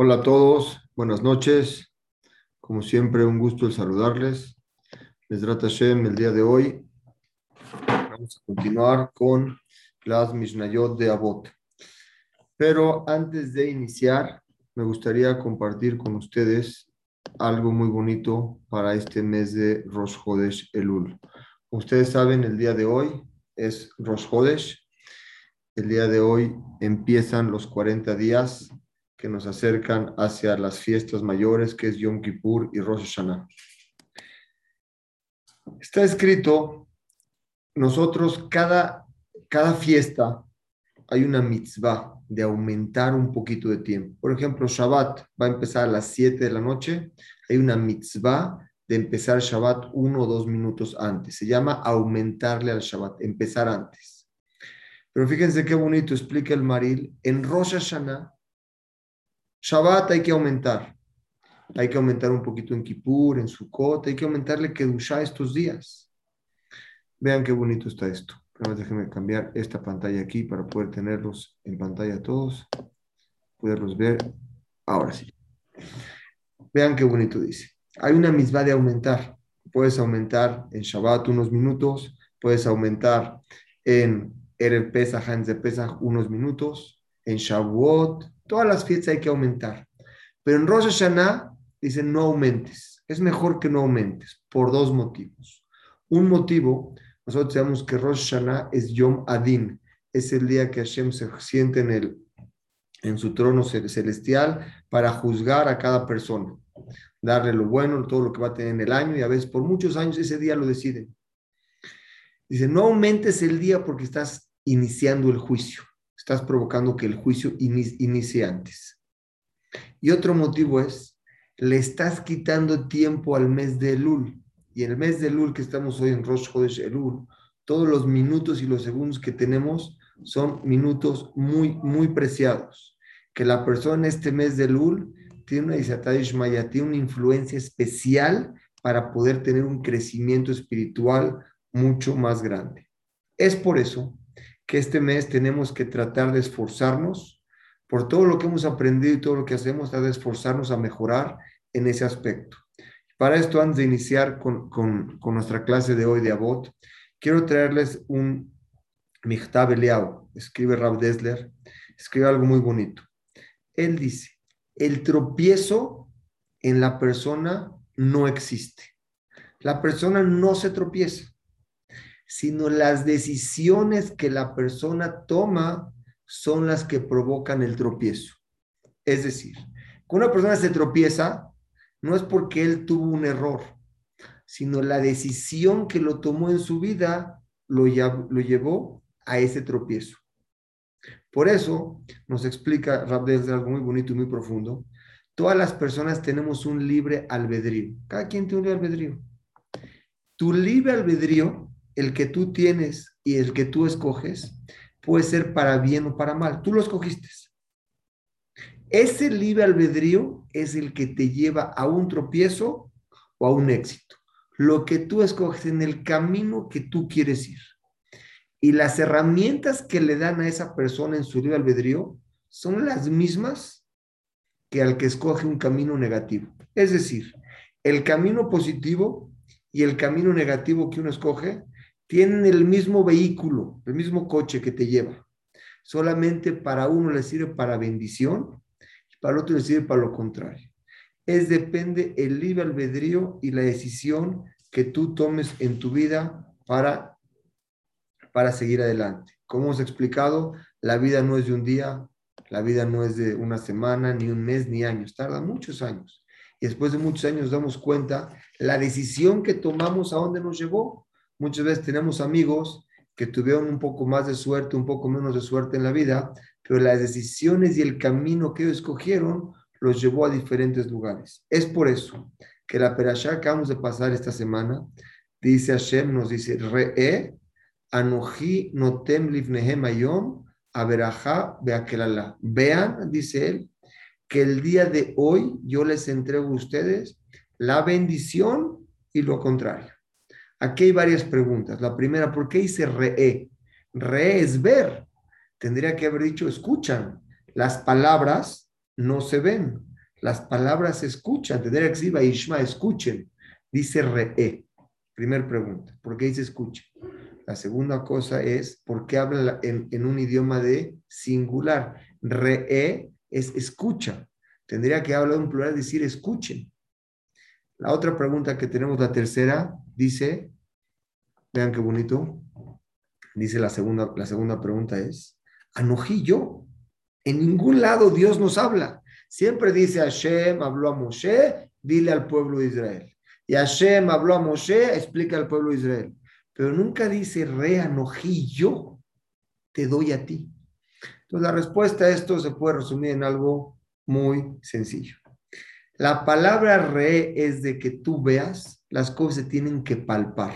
Hola a todos, buenas noches. Como siempre, un gusto el saludarles. Mesrat Hashem, el día de hoy vamos a continuar con las Mishnayot de Abot. Pero antes de iniciar, me gustaría compartir con ustedes algo muy bonito para este mes de Rosh Hodesh Elul. Ustedes saben, el día de hoy es Rosh Hodesh. El día de hoy empiezan los 40 días que nos acercan hacia las fiestas mayores, que es Yom Kippur y Rosh Hashanah. Está escrito, nosotros cada, cada fiesta hay una mitzvah de aumentar un poquito de tiempo. Por ejemplo, Shabbat va a empezar a las 7 de la noche, hay una mitzvah de empezar Shabbat uno o dos minutos antes. Se llama aumentarle al Shabbat, empezar antes. Pero fíjense qué bonito explica el Maril. En Rosh Hashanah Shabbat hay que aumentar. Hay que aumentar un poquito en Kippur, en Sukkot, hay que aumentarle Kedushá estos días. Vean qué bonito está esto. déjenme cambiar esta pantalla aquí para poder tenerlos en pantalla todos. Poderlos ver. Ahora sí. Vean qué bonito dice. Hay una misma de aumentar. Puedes aumentar en Shabbat unos minutos, puedes aumentar en Erev Pesach, en Pesach unos minutos, en Shavuot Todas las fiestas hay que aumentar. Pero en Rosh Hashanah dicen no aumentes. Es mejor que no aumentes por dos motivos. Un motivo, nosotros sabemos que Rosh Hashanah es Yom Adin. Es el día que Hashem se siente en, el, en su trono celestial para juzgar a cada persona. Darle lo bueno, todo lo que va a tener en el año y a veces por muchos años ese día lo deciden. Dice, no aumentes el día porque estás iniciando el juicio estás provocando que el juicio inicie antes. Y otro motivo es, le estás quitando tiempo al mes de Elul. Y el mes de Elul que estamos hoy en Rosh Chodesh Elul, todos los minutos y los segundos que tenemos son minutos muy, muy preciados. Que la persona este mes de Elul tiene una tiene una influencia especial para poder tener un crecimiento espiritual mucho más grande. Es por eso que este mes tenemos que tratar de esforzarnos por todo lo que hemos aprendido y todo lo que hacemos, de esforzarnos a mejorar en ese aspecto. Para esto, antes de iniciar con, con, nuestra clase de hoy de Abot, quiero traerles un Michtab Eliau, escribe Rab Desler, escribe algo muy bonito. Él dice, el tropiezo en la persona no existe. La persona no se tropieza sino las decisiones que la persona toma son las que provocan el tropiezo. Es decir, cuando una persona se tropieza, no es porque él tuvo un error, sino la decisión que lo tomó en su vida lo, lo llevó a ese tropiezo. Por eso nos explica Rabdel algo muy bonito y muy profundo. Todas las personas tenemos un libre albedrío. Cada quien tiene un libre albedrío. Tu libre albedrío el que tú tienes y el que tú escoges puede ser para bien o para mal. Tú lo escogiste. Ese libre albedrío es el que te lleva a un tropiezo o a un éxito. Lo que tú escoges en el camino que tú quieres ir. Y las herramientas que le dan a esa persona en su libre albedrío son las mismas que al que escoge un camino negativo. Es decir, el camino positivo y el camino negativo que uno escoge tienen el mismo vehículo, el mismo coche que te lleva. Solamente para uno le sirve para bendición y para el otro le sirve para lo contrario. Es depende el libre albedrío y la decisión que tú tomes en tu vida para, para seguir adelante. Como hemos explicado, la vida no es de un día, la vida no es de una semana, ni un mes, ni años, tarda muchos años. Y después de muchos años damos cuenta la decisión que tomamos a dónde nos llevó. Muchas veces tenemos amigos que tuvieron un poco más de suerte, un poco menos de suerte en la vida, pero las decisiones y el camino que ellos escogieron los llevó a diferentes lugares. Es por eso que la perashá que vamos de pasar esta semana, dice Hashem, nos dice, Re'e, Anoji notem livnehem ayom, averajá beakelala. Vean, dice él, que el día de hoy yo les entrego a ustedes la bendición y lo contrario. Aquí hay varias preguntas. La primera, ¿por qué dice re? Re es ver. Tendría que haber dicho escuchan. Las palabras no se ven. Las palabras se escuchan. Tener Xiva Ishma, escuchen. Dice re. Primer pregunta. ¿Por qué dice escuchen? La segunda cosa es, ¿por qué habla en, un idioma de singular? Re es escucha. Tendría que hablar en plural, decir escuchen. La otra pregunta que tenemos, la tercera, dice, vean qué bonito, dice la segunda, la segunda pregunta es, anojí yo. En ningún lado Dios nos habla. Siempre dice Hashem habló a Moshe, dile al pueblo de Israel. Y Hashem habló a Moshe, explica al pueblo de Israel. Pero nunca dice re anojí yo, te doy a ti. Entonces la respuesta a esto se puede resumir en algo muy sencillo. La palabra re es de que tú veas, las cosas se tienen que palpar.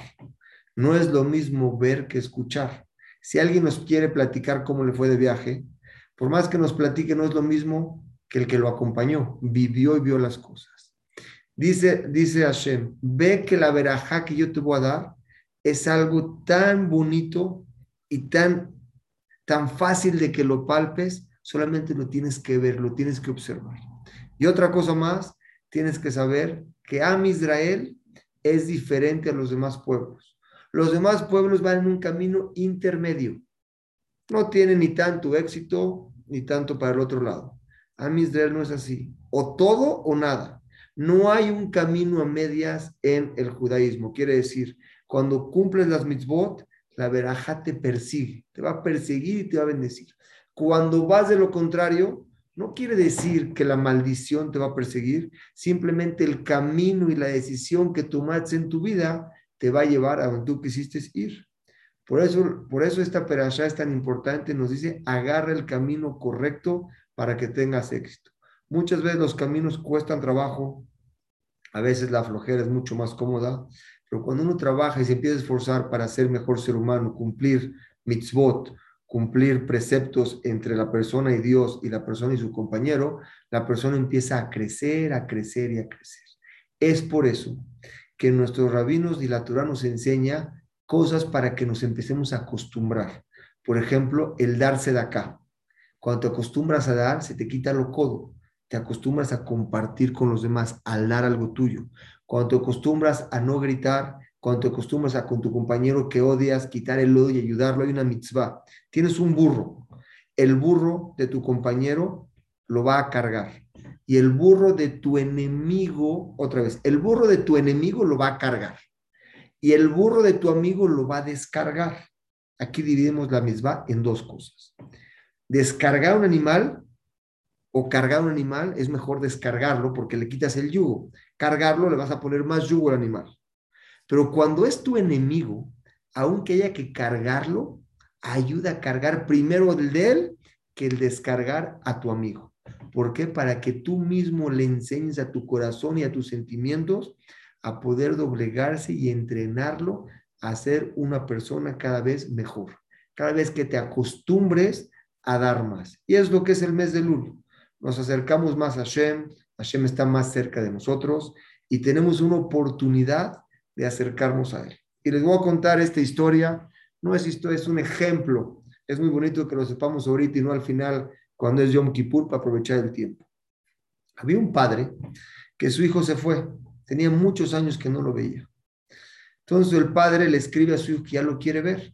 No es lo mismo ver que escuchar. Si alguien nos quiere platicar cómo le fue de viaje, por más que nos platique, no es lo mismo que el que lo acompañó, vivió y vio las cosas. Dice, dice Hashem, ve que la verajá que yo te voy a dar es algo tan bonito y tan, tan fácil de que lo palpes, solamente lo tienes que ver, lo tienes que observar. Y otra cosa más, tienes que saber que Am Israel es diferente a los demás pueblos. Los demás pueblos van en un camino intermedio. No tienen ni tanto éxito ni tanto para el otro lado. Am Israel no es así. O todo o nada. No hay un camino a medias en el judaísmo. Quiere decir, cuando cumples las mitzvot, la veraja te persigue, te va a perseguir y te va a bendecir. Cuando vas de lo contrario, no quiere decir que la maldición te va a perseguir, simplemente el camino y la decisión que tomaste en tu vida te va a llevar a donde tú quisiste ir. Por eso, por eso esta perashá es tan importante, nos dice, agarra el camino correcto para que tengas éxito. Muchas veces los caminos cuestan trabajo, a veces la flojera es mucho más cómoda, pero cuando uno trabaja y se empieza a esforzar para ser mejor ser humano, cumplir mitzvot, cumplir preceptos entre la persona y Dios y la persona y su compañero, la persona empieza a crecer, a crecer y a crecer. Es por eso que nuestros rabinos y la Torah nos enseña cosas para que nos empecemos a acostumbrar. Por ejemplo, el darse de acá. Cuando te acostumbras a dar, se te quita lo codo. Te acostumbras a compartir con los demás, al dar algo tuyo. Cuando te acostumbras a no gritar, cuando te acostumbras a con tu compañero que odias, quitar el odio y ayudarlo, hay una mitzvah. Tienes un burro. El burro de tu compañero lo va a cargar. Y el burro de tu enemigo, otra vez, el burro de tu enemigo lo va a cargar. Y el burro de tu amigo lo va a descargar. Aquí dividimos la mitzvah en dos cosas. Descargar un animal o cargar un animal es mejor descargarlo porque le quitas el yugo. Cargarlo le vas a poner más yugo al animal. Pero cuando es tu enemigo, aunque haya que cargarlo, ayuda a cargar primero el de él que el descargar a tu amigo. ¿Por qué? Para que tú mismo le enseñes a tu corazón y a tus sentimientos a poder doblegarse y entrenarlo a ser una persona cada vez mejor. Cada vez que te acostumbres a dar más. Y es lo que es el mes de Lul. Nos acercamos más a Hashem, Hashem está más cerca de nosotros y tenemos una oportunidad de acercarnos a Él. Y les voy a contar esta historia. No es historia, es un ejemplo. Es muy bonito que lo sepamos ahorita y no al final, cuando es Yom Kippur, para aprovechar el tiempo. Había un padre que su hijo se fue. Tenía muchos años que no lo veía. Entonces el padre le escribe a su hijo que ya lo quiere ver.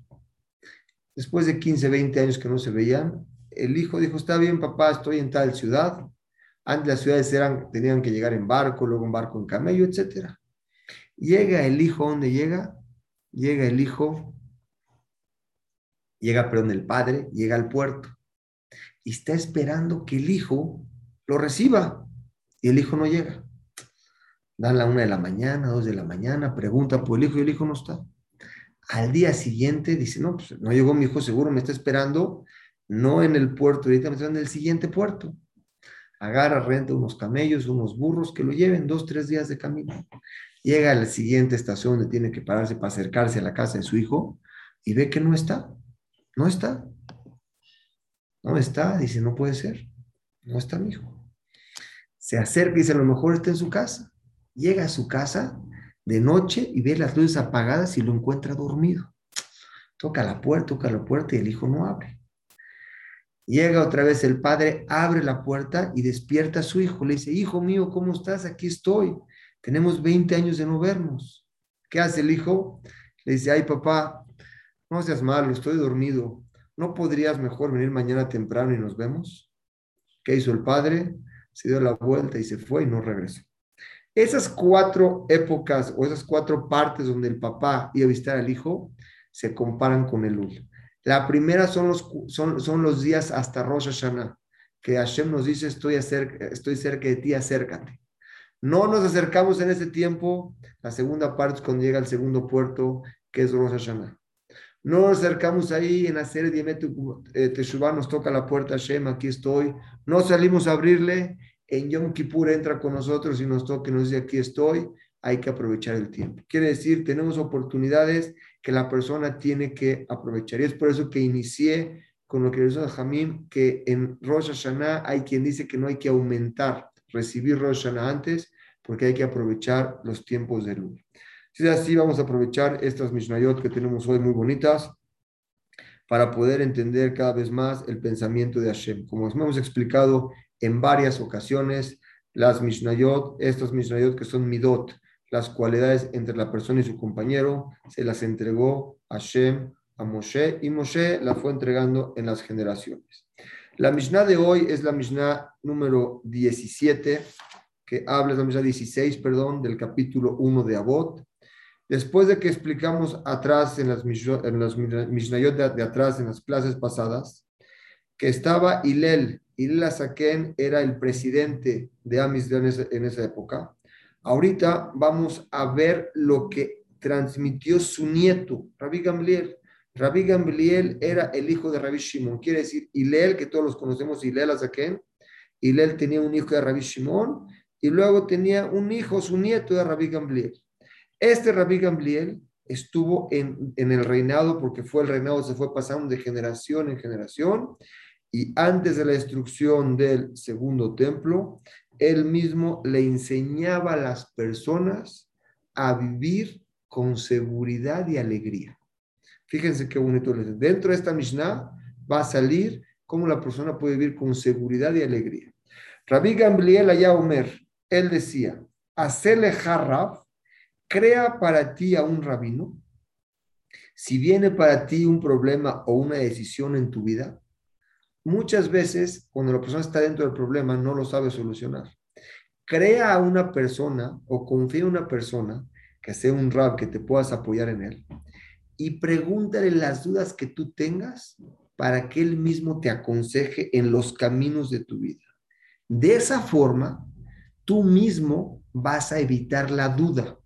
Después de 15, 20 años que no se veían, el hijo dijo, está bien papá, estoy en tal ciudad. Antes las ciudades eran, tenían que llegar en barco, luego en barco en camello, etcétera. Llega el hijo, ¿dónde llega? Llega el hijo, llega, perdón, el padre, llega al puerto y está esperando que el hijo lo reciba y el hijo no llega. Dan la una de la mañana, dos de la mañana, pregunta por el hijo y el hijo no está. Al día siguiente dice, no, pues no llegó mi hijo, seguro me está esperando, no en el puerto, ahorita me está en el siguiente puerto. Agarra, renta unos camellos, unos burros que lo lleven dos, tres días de camino. Llega a la siguiente estación donde tiene que pararse para acercarse a la casa de su hijo y ve que no está. No está. No está. Dice, no puede ser. No está mi hijo. Se acerca y dice, a lo mejor está en su casa. Llega a su casa de noche y ve las luces apagadas y lo encuentra dormido. Toca la puerta, toca la puerta y el hijo no abre. Llega otra vez el padre, abre la puerta y despierta a su hijo. Le dice, hijo mío, ¿cómo estás? Aquí estoy. Tenemos 20 años de no vernos. ¿Qué hace el hijo? Le dice, ay papá, no seas malo, estoy dormido. ¿No podrías mejor venir mañana temprano y nos vemos? ¿Qué hizo el padre? Se dio la vuelta y se fue y no regresó. Esas cuatro épocas o esas cuatro partes donde el papá iba a visitar al hijo se comparan con el Ul. La primera son los, son, son los días hasta Rosh Hashanah, que Hashem nos dice, estoy, estoy cerca de ti, acércate. No nos acercamos en ese tiempo. La segunda parte es cuando llega el segundo puerto, que es Rosh Hashanah. No nos acercamos ahí en hacer eh, Teshuvah, nos toca la puerta Hashem, aquí estoy. No salimos a abrirle. En Yom Kippur entra con nosotros y nos toca y nos dice, aquí estoy. Hay que aprovechar el tiempo. Quiere decir, tenemos oportunidades que la persona tiene que aprovechar. Y es por eso que inicié con lo que dice Jamim, que en Rosh Hashanah hay quien dice que no hay que aumentar, recibir Rosh Hashanah antes, porque hay que aprovechar los tiempos de luz. Si es así, vamos a aprovechar estas Mishnayot que tenemos hoy muy bonitas para poder entender cada vez más el pensamiento de Hashem. Como hemos explicado en varias ocasiones, las Mishnayot, estas Mishnayot que son Midot, las cualidades entre la persona y su compañero, se las entregó a Shem, a Moshe, y Moshe las fue entregando en las generaciones. La Mishnah de hoy es la Mishnah número 17, que habla, es la Mishnah 16, perdón, del capítulo 1 de Abot. Después de que explicamos atrás en las, en las Mishnayot de, atrás, en las clases pasadas, que estaba Hilel, Hilel Azaken era el presidente de Amis en en esa época, Ahorita vamos a ver lo que transmitió su nieto, Rabbi Gamliel. Rabbi Gamliel era el hijo de Rabbi Shimon, quiere decir Hilel, que todos los conocemos, Hilel Azaken. Hilel tenía un hijo de Rabbi Shimon y luego tenía un hijo, su nieto de Rabbi Gamliel. Este Rabbi Gamliel estuvo en, en, el reinado porque fue el reinado, se fue pasando de generación en generación y antes de la destrucción del segundo templo, él mismo le enseñaba a las personas a vivir con seguridad y alegría. Fíjense qué bonito les Dentro de esta Mishnah va a salir cómo la persona puede vivir con seguridad y alegría. Rabbi Gamliel Omer, él decía, hacele harraf, crea para ti a un rabino. Si viene para ti un problema o una decisión en tu vida, Muchas veces, cuando la persona está dentro del problema, no lo sabe solucionar. Crea a una persona o confía en una persona que sea un rab, que te puedas apoyar en él, y pregúntale las dudas que tú tengas para que él mismo te aconseje en los caminos de tu vida. De esa forma, tú mismo vas a evitar la duda.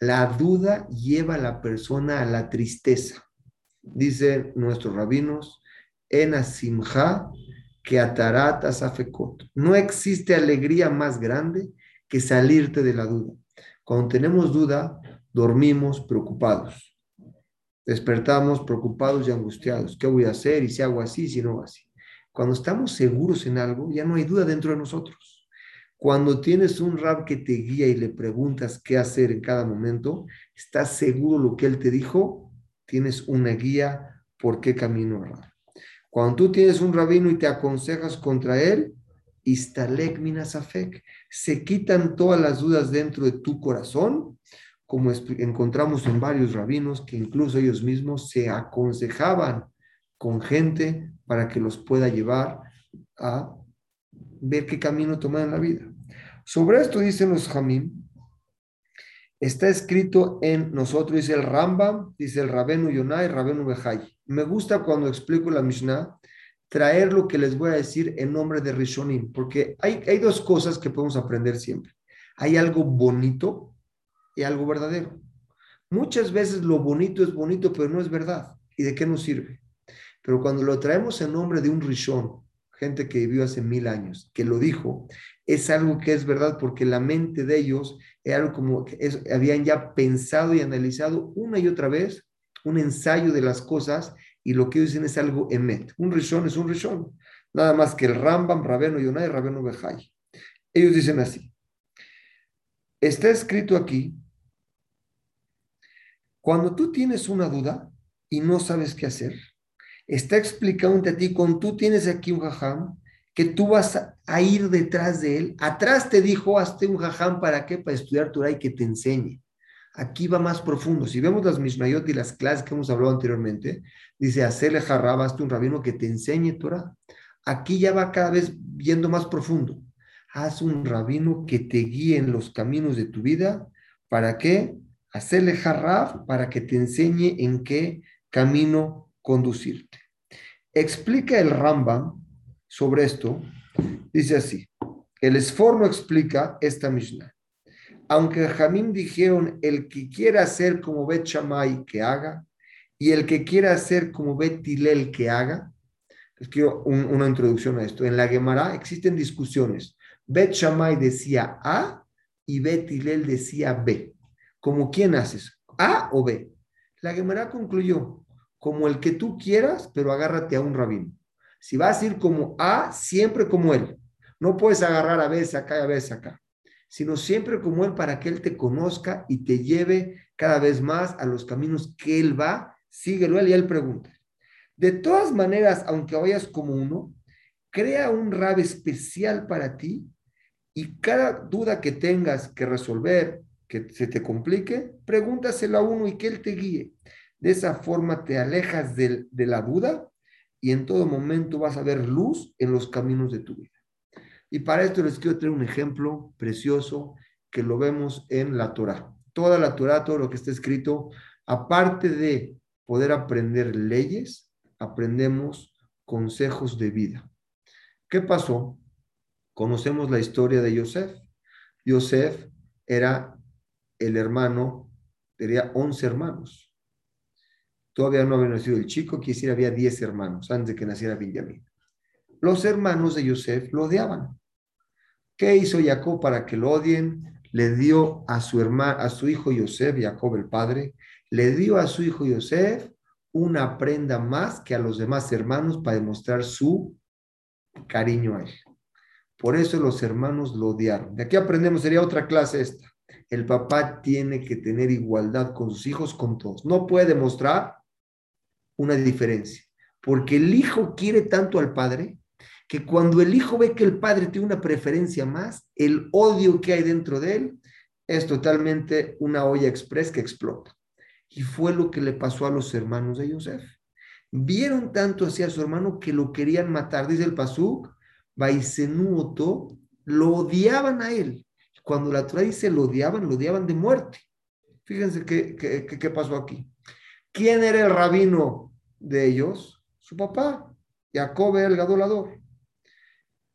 La duda lleva a la persona a la tristeza. Dicen nuestros rabinos, en asimja que atarata safekot. No existe alegría más grande que salirte de la duda. Cuando tenemos duda, dormimos preocupados. Despertamos preocupados y angustiados. ¿Qué voy a hacer? ¿Y si hago así? ¿Si no así? Cuando estamos seguros en algo, ya no hay duda dentro de nosotros. Cuando tienes un rab que te guía y le preguntas qué hacer en cada momento, estás seguro lo que él te dijo, tienes una guía por qué camino errar. Cuando tú tienes un rabino y te aconsejas contra él, istalek minasafek, se quitan todas las dudas dentro de tu corazón, como encontramos en varios rabinos que incluso ellos mismos se aconsejaban con gente para que los pueda llevar a ver qué camino tomar en la vida. Sobre esto dicen los Jamim, Está escrito en nosotros, dice el Rambam, dice el Rabenu Yonai, Rabenu Bejai. Me gusta cuando explico la Mishnah, traer lo que les voy a decir en nombre de Rishonim, porque hay, hay dos cosas que podemos aprender siempre. Hay algo bonito y algo verdadero. Muchas veces lo bonito es bonito, pero no es verdad. ¿Y de qué nos sirve? Pero cuando lo traemos en nombre de un Rishon, gente que vivió hace mil años, que lo dijo, es algo que es verdad porque la mente de ellos era algo como que habían ya pensado y analizado una y otra vez un ensayo de las cosas y lo que ellos dicen es algo emet. Un rishon es un rishon. Nada más que el Rambam, Rabeno Yonai, Rabeno Bejai. Ellos dicen así. Está escrito aquí, cuando tú tienes una duda y no sabes qué hacer, está explicando a ti, cuando tú tienes aquí un jajam, que tú vas a ir detrás de él. Atrás te dijo, hazte un jajam, ¿para qué? Para estudiar Torah y que te enseñe. Aquí va más profundo. Si vemos las Mishnayot y las clases que hemos hablado anteriormente, dice, hacerle jarrab, hazte un rabino que te enseñe Torah. Aquí ya va cada vez yendo más profundo. Haz un rabino que te guíe en los caminos de tu vida. ¿Para qué? Hacerle jarrab para que te enseñe en qué camino conducirte. Explica el Rambam sobre esto. Dice así, el esforno explica esta Mishnah. Aunque Jamín dijeron, el que quiera hacer como Bet Shammai, que haga, y el que quiera hacer como Bet Tilel, que haga, les quiero una introducción a esto. En la Gemara existen discusiones. Bet Shammai decía A y Bet Tilel decía B. ¿Como quién haces? ¿A o B? La Gemara concluyó, como el que tú quieras, pero agárrate a un rabino. Si vas a ir como A, siempre como él. No puedes agarrar a veces acá y a veces acá, sino siempre como él para que él te conozca y te lleve cada vez más a los caminos que él va. Síguelo él y él pregunta. De todas maneras, aunque vayas como uno, crea un rab especial para ti y cada duda que tengas que resolver, que se te complique, pregúntaselo a uno y que él te guíe. De esa forma te alejas de, de la duda y en todo momento vas a ver luz en los caminos de tu vida. Y para esto les quiero traer un ejemplo precioso que lo vemos en la Torah. Toda la Torah, todo lo que está escrito, aparte de poder aprender leyes, aprendemos consejos de vida. ¿Qué pasó? Conocemos la historia de Yosef. Yosef era el hermano, tenía 11 hermanos. Todavía no había nacido el chico, quisiera había 10 hermanos antes de que naciera Benjamín. Los hermanos de Yosef lo odiaban. ¿Qué hizo Jacob para que lo odien? Le dio a su hermano, a su hijo Yosef, Jacob el padre, le dio a su hijo Yosef una prenda más que a los demás hermanos para demostrar su cariño a él. Por eso los hermanos lo odiaron. De aquí aprendemos, sería otra clase esta. El papá tiene que tener igualdad con sus hijos, con todos. No puede demostrar una diferencia, porque el hijo quiere tanto al padre que cuando el hijo ve que el padre tiene una preferencia más, el odio que hay dentro de él es totalmente una olla express que explota. Y fue lo que le pasó a los hermanos de Yosef. Vieron tanto hacia su hermano que lo querían matar. Dice el Pasuk, Baisenuoto, lo odiaban a él. Cuando la Torah dice lo odiaban, lo odiaban de muerte. Fíjense qué, qué, qué pasó aquí. ¿Quién era el rabino de ellos? Su papá, Jacob el gadolador.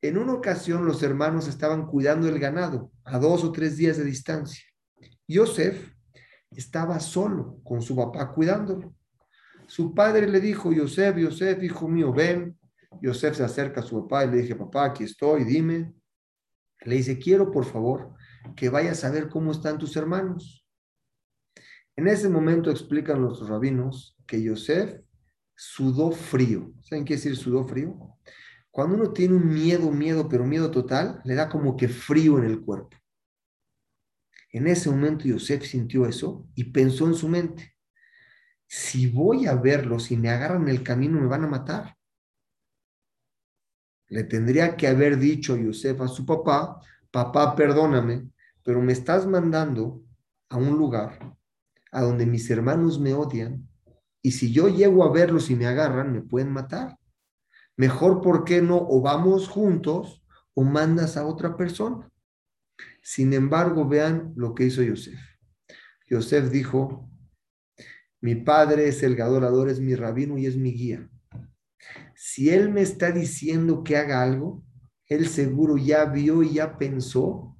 En una ocasión los hermanos estaban cuidando el ganado a dos o tres días de distancia. Yosef estaba solo con su papá cuidándolo. Su padre le dijo, Yosef, Yosef, hijo mío, ven. Yosef se acerca a su papá y le dije, papá, aquí estoy, dime. Le dice, quiero por favor que vayas a ver cómo están tus hermanos. En ese momento explican los rabinos que Yosef sudó frío. ¿Saben qué decir sudó frío? Cuando uno tiene un miedo, miedo, pero miedo total, le da como que frío en el cuerpo. En ese momento Yosef sintió eso y pensó en su mente, si voy a verlos y me agarran el camino, me van a matar. Le tendría que haber dicho Yosef a su papá, papá, perdóname, pero me estás mandando a un lugar a donde mis hermanos me odian y si yo llego a verlos y me agarran, me pueden matar. Mejor, ¿por qué no? O vamos juntos o mandas a otra persona. Sin embargo, vean lo que hizo Yosef. Yosef dijo, mi padre es el adorador, es mi rabino y es mi guía. Si él me está diciendo que haga algo, él seguro ya vio y ya pensó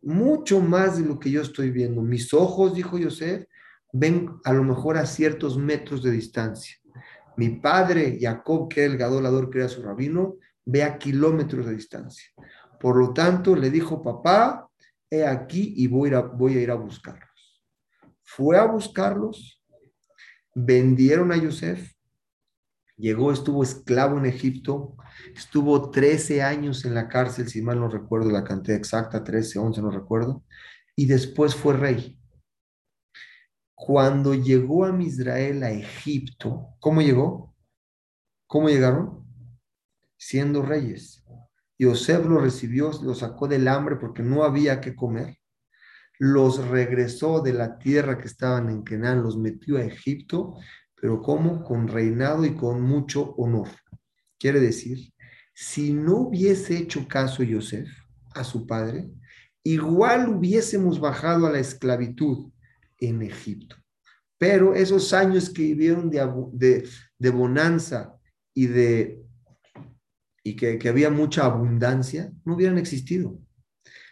mucho más de lo que yo estoy viendo. Mis ojos, dijo Yosef, ven a lo mejor a ciertos metros de distancia. Mi padre, Jacob, que era el gadolador, que era su rabino, ve a kilómetros de distancia. Por lo tanto, le dijo, papá, he aquí y voy a, voy a ir a buscarlos. Fue a buscarlos, vendieron a Yosef, llegó, estuvo esclavo en Egipto, estuvo 13 años en la cárcel, si mal no recuerdo la cantidad exacta, 13, 11, no recuerdo, y después fue rey. Cuando llegó a Misrael, a Egipto, ¿cómo llegó? ¿Cómo llegaron? Siendo reyes. Yosef los recibió, los sacó del hambre porque no había que comer. Los regresó de la tierra que estaban en Canaán, los metió a Egipto, pero ¿cómo? Con reinado y con mucho honor. Quiere decir, si no hubiese hecho caso Yosef a su padre, igual hubiésemos bajado a la esclavitud en Egipto. Pero esos años que vivieron de, de, bonanza y, de, y que, que había mucha abundancia, no hubieran existido.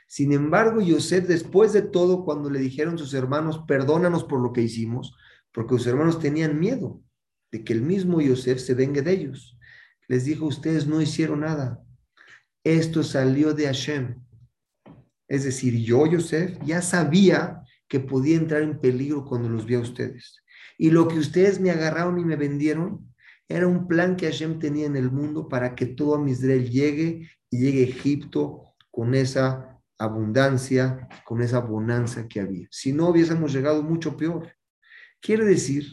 Sin embargo, Yosef, después de todo, cuando le dijeron sus hermanos, perdónanos por lo que hicimos, porque sus hermanos tenían miedo de que el mismo Yosef se vengue de ellos. Les dijo, ustedes no hicieron nada. Esto salió de Hashem. Es decir, yo, Yosef, ya sabía que podía entrar en peligro cuando los vi a ustedes. Y lo que ustedes me agarraron y me vendieron era un plan que Hashem tenía en el mundo para que todo Israel llegue y llegue a Egipto con esa abundancia, con esa bonanza que había. Si no, hubiésemos llegado mucho peor. Quiere decir,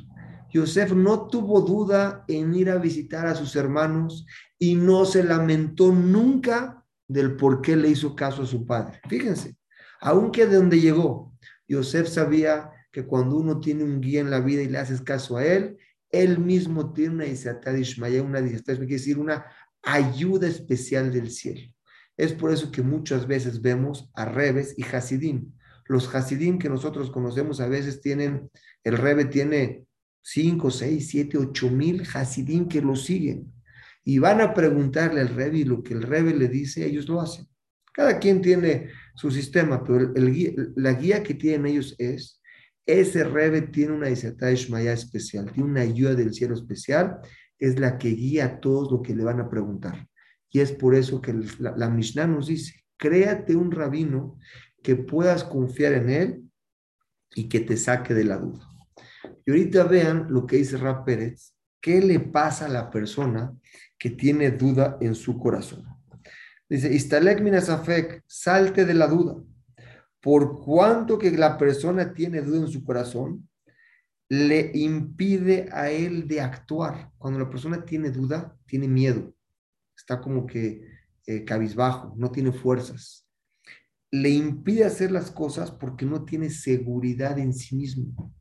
Yosef no tuvo duda en ir a visitar a sus hermanos y no se lamentó nunca del por qué le hizo caso a su padre. Fíjense, aunque de donde llegó, Yosef sabía que cuando uno tiene un guía en la vida y le haces caso a él, él mismo tiene una Isatad Ishmael, una quiere decir una ayuda especial del cielo. Es por eso que muchas veces vemos a Rebes y Hasidim. Los Hasidim que nosotros conocemos a veces tienen, el Rebe tiene 5, 6, 7, 8 mil Hasidim que lo siguen. Y van a preguntarle al Rebe y lo que el Rebe le dice, ellos lo hacen. Cada quien tiene su sistema, pero el, la guía que tienen ellos es, ese Rebe tiene una Isatá Ishmaya especial, tiene una ayuda del cielo especial, es la que guía a todos lo que le van a preguntar. Y es por eso que la, la Mishnah nos dice, créate un rabino que puedas confiar en él y que te saque de la duda. Y ahorita vean lo que dice Rab Pérez, qué le pasa a la persona que tiene duda en su corazón. Dice, Istalek minasafek, salte de la duda. Por cuanto que la persona tiene duda en su corazón, le impide a él de actuar. Cuando la persona tiene duda, tiene miedo. Está como que eh, cabizbajo, no tiene fuerzas. Le impide hacer las cosas porque no tiene seguridad en sí mismo.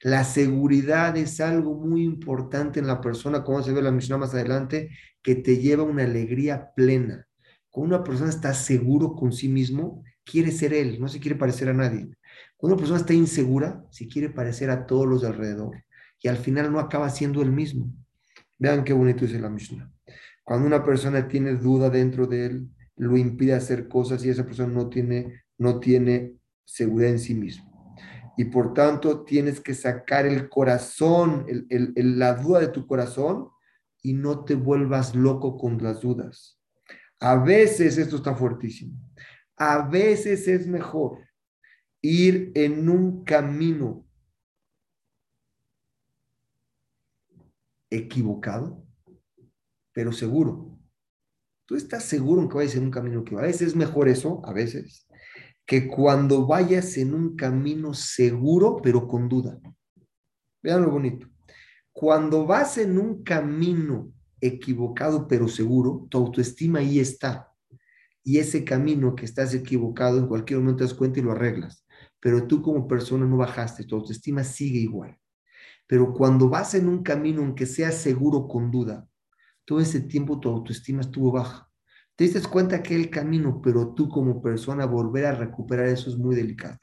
La seguridad es algo muy importante en la persona, como se ve la misión más adelante, que te lleva a una alegría plena. Cuando una persona está seguro con sí mismo, quiere ser él, no se quiere parecer a nadie. Cuando una persona está insegura, se quiere parecer a todos los de alrededor y al final no acaba siendo el mismo. Vean qué bonito dice la Mishnah. Cuando una persona tiene duda dentro de él, lo impide hacer cosas y esa persona no tiene, no tiene seguridad en sí mismo y por tanto tienes que sacar el corazón, la duda de tu corazón y no te vuelvas loco con las dudas. A veces, esto está fuertísimo, a veces es mejor ir en un camino equivocado, pero seguro. Tú estás seguro en que vayas en un camino que a veces es mejor eso, a veces, que cuando vayas en un camino seguro, pero con duda. Vean lo bonito. Cuando vas en un camino equivocado, pero seguro, tu autoestima ahí está. Y ese camino que estás equivocado, en cualquier momento te das cuenta y lo arreglas. Pero tú como persona no bajaste, tu autoestima sigue igual. Pero cuando vas en un camino en que sea seguro con duda, todo ese tiempo tu autoestima estuvo baja te diste cuenta que el camino, pero tú como persona volver a recuperar eso es muy delicado.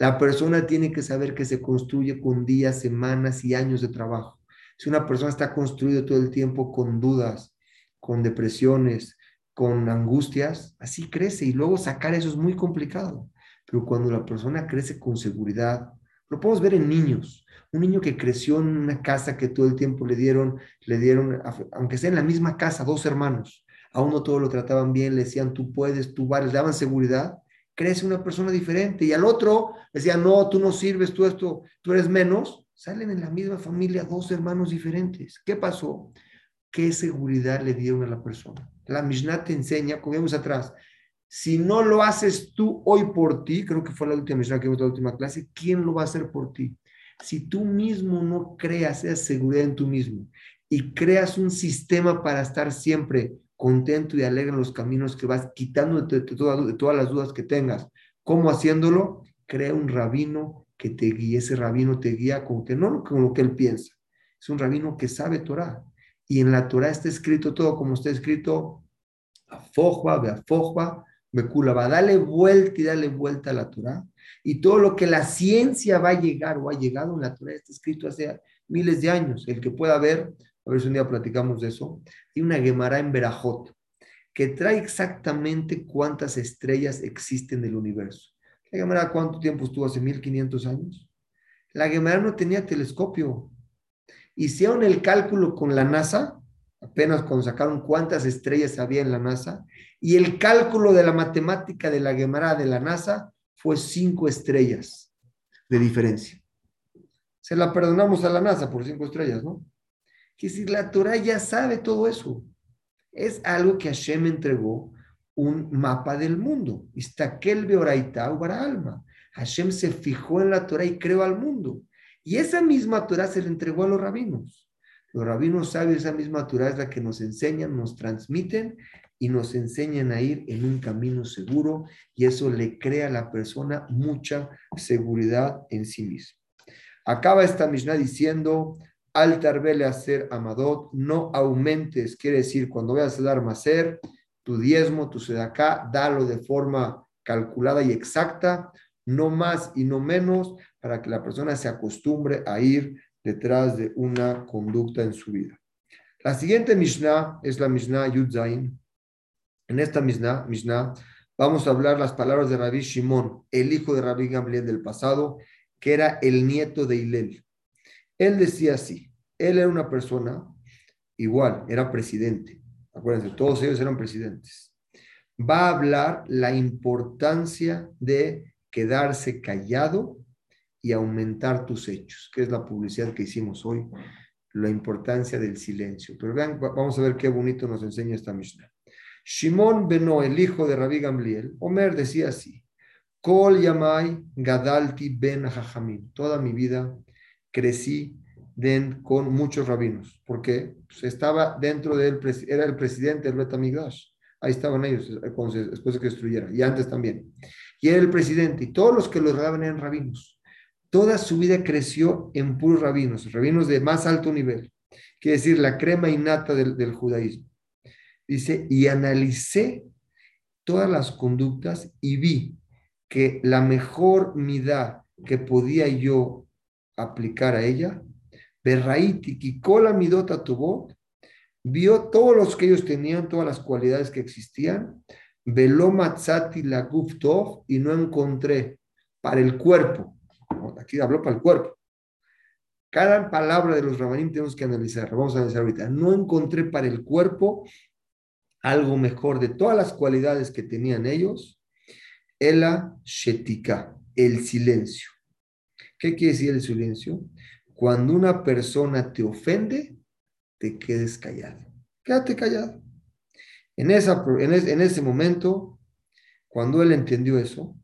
La persona tiene que saber que se construye con días, semanas y años de trabajo. Si una persona está construida todo el tiempo con dudas, con depresiones, con angustias, así crece y luego sacar eso es muy complicado. Pero cuando la persona crece con seguridad, lo podemos ver en niños. Un niño que creció en una casa que todo el tiempo le dieron, le dieron, aunque sea en la misma casa, dos hermanos, a uno todo lo trataban bien, le decían tú puedes, tú vales, le daban seguridad, crece una persona diferente y al otro le decían no, tú no sirves, tú esto, tú eres menos, salen en la misma familia dos hermanos diferentes. ¿Qué pasó? ¿Qué seguridad le dieron a la persona? La Mishnah te enseña, como vemos atrás, si no lo haces tú hoy por ti, creo que fue la última Mishnah que vimos la última clase, ¿quién lo va a hacer por ti? Si tú mismo no creas esa seguridad en tú mismo y creas un sistema para estar siempre contento y alegre en los caminos que vas, quitando de, todas las dudas que tengas. ¿Cómo haciéndolo? Crea un rabino que te guíe. Ese rabino te guía con que no con lo que él piensa. Es un rabino que sabe Torah. Y en la Torah está escrito todo como está escrito. Afojba, beafojba, va Dale vuelta y dale vuelta a la Torah. Y todo lo que la ciencia va a llegar o ha llegado en la Torah está escrito hace miles de años. El que pueda ver, a ver si un día platicamos de eso, hay una Gemara en Berajot que trae exactamente cuántas estrellas existen en el universo. La Gemara, ¿cuánto tiempo estuvo? Hace 1500 años. La Gemara no tenía telescopio. Hicieron el cálculo con la NASA, apenas cuando sacaron cuántas estrellas había en la NASA, y el cálculo de la matemática de la Gemara de la NASA fue cinco estrellas de diferencia. Se la perdonamos a la NASA por cinco estrellas, ¿no? Que si la Torah ya sabe todo eso. Es algo que Hashem entregó un mapa del mundo. Beoraita alma. Hashem se fijó en la Torah y creó al mundo. Y esa misma Torah se le entregó a los rabinos. Los rabinos saben esa misma Torah es la que nos enseñan, nos transmiten y nos enseñan a ir en un camino seguro y eso le crea a la persona mucha seguridad en sí mismo. Acaba esta Mishnah diciendo, al tarbele hacer amadot, no aumentes, quiere decir, cuando vayas a dar maser, tu diezmo, tu sedaká, dalo de forma calculada y exacta, no más y no menos, para que la persona se acostumbre a ir detrás de una conducta en su vida. La siguiente Mishnah es la Mishnah Yudzain. En esta Mishnah, Mishnah vamos a hablar las palabras de Rabbi Shimon, el hijo de Rabbi Gamliel del pasado, que era el nieto de Hilel. Él decía así, él era una persona igual, era presidente. Acuérdense, todos ellos eran presidentes. Va a hablar la importancia de quedarse callado y aumentar tus hechos, que es la publicidad que hicimos hoy, la importancia del silencio. Pero vean, vamos a ver qué bonito nos enseña esta Mishnah. Shimon Beno, el hijo de Rabbi Gamliel, Omer decía así, Kol Yamai Gadalti Ben Jajamim. Toda mi vida crecí con muchos rabinos. porque pues estaba dentro de él, era el presidente del Betamigdash. Ahí estaban ellos eh, después de que destruyera, y antes también. Y era el presidente, y todos los que lo rodeaban eran rabinos. Toda su vida creció en puros rabinos, rabinos de más alto nivel. Quiere decir, la crema innata del, del judaísmo. Dice, y analicé todas las conductas y vi que la mejor midá que podía yo aplicar a ella, Berraiti, Kikola Midota tuvo, vio todos los que ellos tenían, todas las cualidades que existían, Veló Matzati la Guftov y no encontré para el cuerpo. Aquí habló para el cuerpo. Cada palabra de los rabanim tenemos que analizar. Vamos a analizar ahorita. No encontré para el cuerpo algo mejor de todas las cualidades que tenían ellos Ela shetika, el silencio. ¿Qué quiere decir el silencio? Cuando una persona te ofende, te quedes callado. Quédate callado. En, esa, en, ese momento, cuando él entendió eso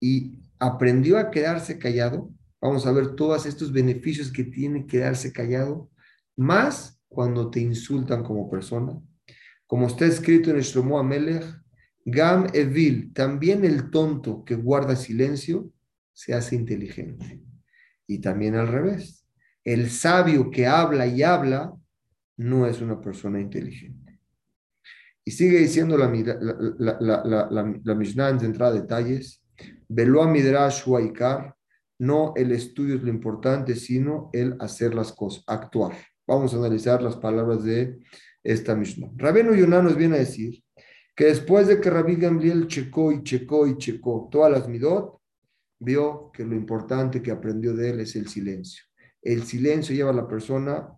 y aprendió a quedarse callado, vamos a ver todos estos beneficios que tiene quedarse callado, más cuando te insultan como persona. Como está escrito en el Shlomo Amelech, Gam Evil, también el tonto que guarda silencio, se hace inteligente. Y también al revés. El sabio que habla y habla no es una persona inteligente. Y sigue diciendo la, la, la, la Mishnah en entrada de detalles, Veloa Midrash Huaikar, no el estudio es lo importante, sino el hacer las cosas, actuar. Vamos a analizar las palabras de esta Mishnah. Rabino Yonah nos viene a decir que después de que Rabbi Gamliel checó y checó y checó todas las midot, vio que lo importante que aprendió de él es el silencio. El silencio lleva a la persona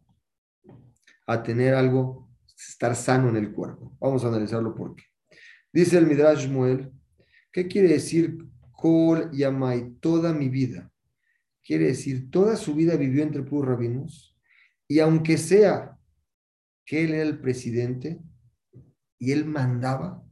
a tener algo, estar sano en el cuerpo. Vamos a analizarlo por qué. Dice el Midrash Muel, ¿qué quiere decir Kol Yamai? Toda mi vida. Quiere decir, toda su vida vivió entre puros rabinos y aunque sea que él era el presidente, y él mandaba,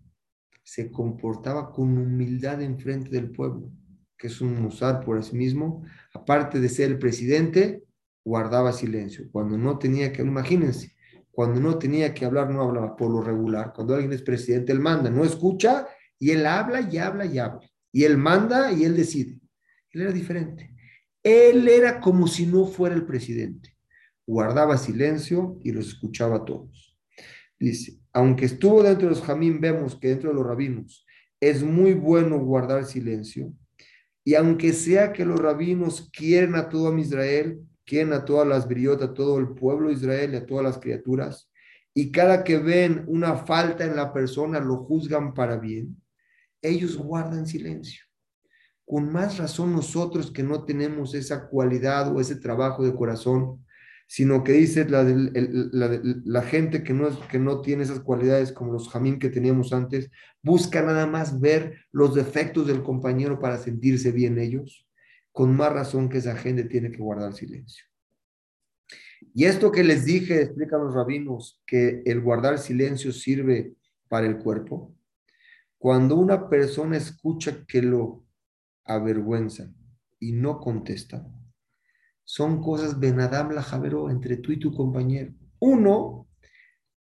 se comportaba con humildad en frente del pueblo, que es un musar por sí mismo, aparte de ser el presidente, guardaba silencio. Cuando no tenía que, imagínense, cuando no tenía que hablar, no hablaba por lo regular. Cuando alguien es presidente, él manda, no escucha y él habla y habla y habla. Y él manda y él decide. Él era diferente. Él era como si no fuera el presidente. Guardaba silencio y los escuchaba a todos. Dice, aunque estuvo dentro de los jamín, vemos que dentro de los rabinos es muy bueno guardar silencio. Y aunque sea que los rabinos quieren a todo Israel, quieren a todas las briotas, a todo el pueblo de Israel a todas las criaturas, y cada que ven una falta en la persona lo juzgan para bien, ellos guardan silencio. Con más razón nosotros que no tenemos esa cualidad o ese trabajo de corazón, sino que dice la, la, gente que no, que no tiene esas cualidades como los jamín que teníamos antes, busca nada más ver los defectos del compañero para sentirse bien ellos con más razón que esa gente tiene que guardar silencio. Y esto que les dije, explican los rabinos, que el guardar silencio sirve para el cuerpo. Cuando una persona escucha que lo avergüenza y no contesta, son cosas benadam la javero entre tú y tu compañero. Uno,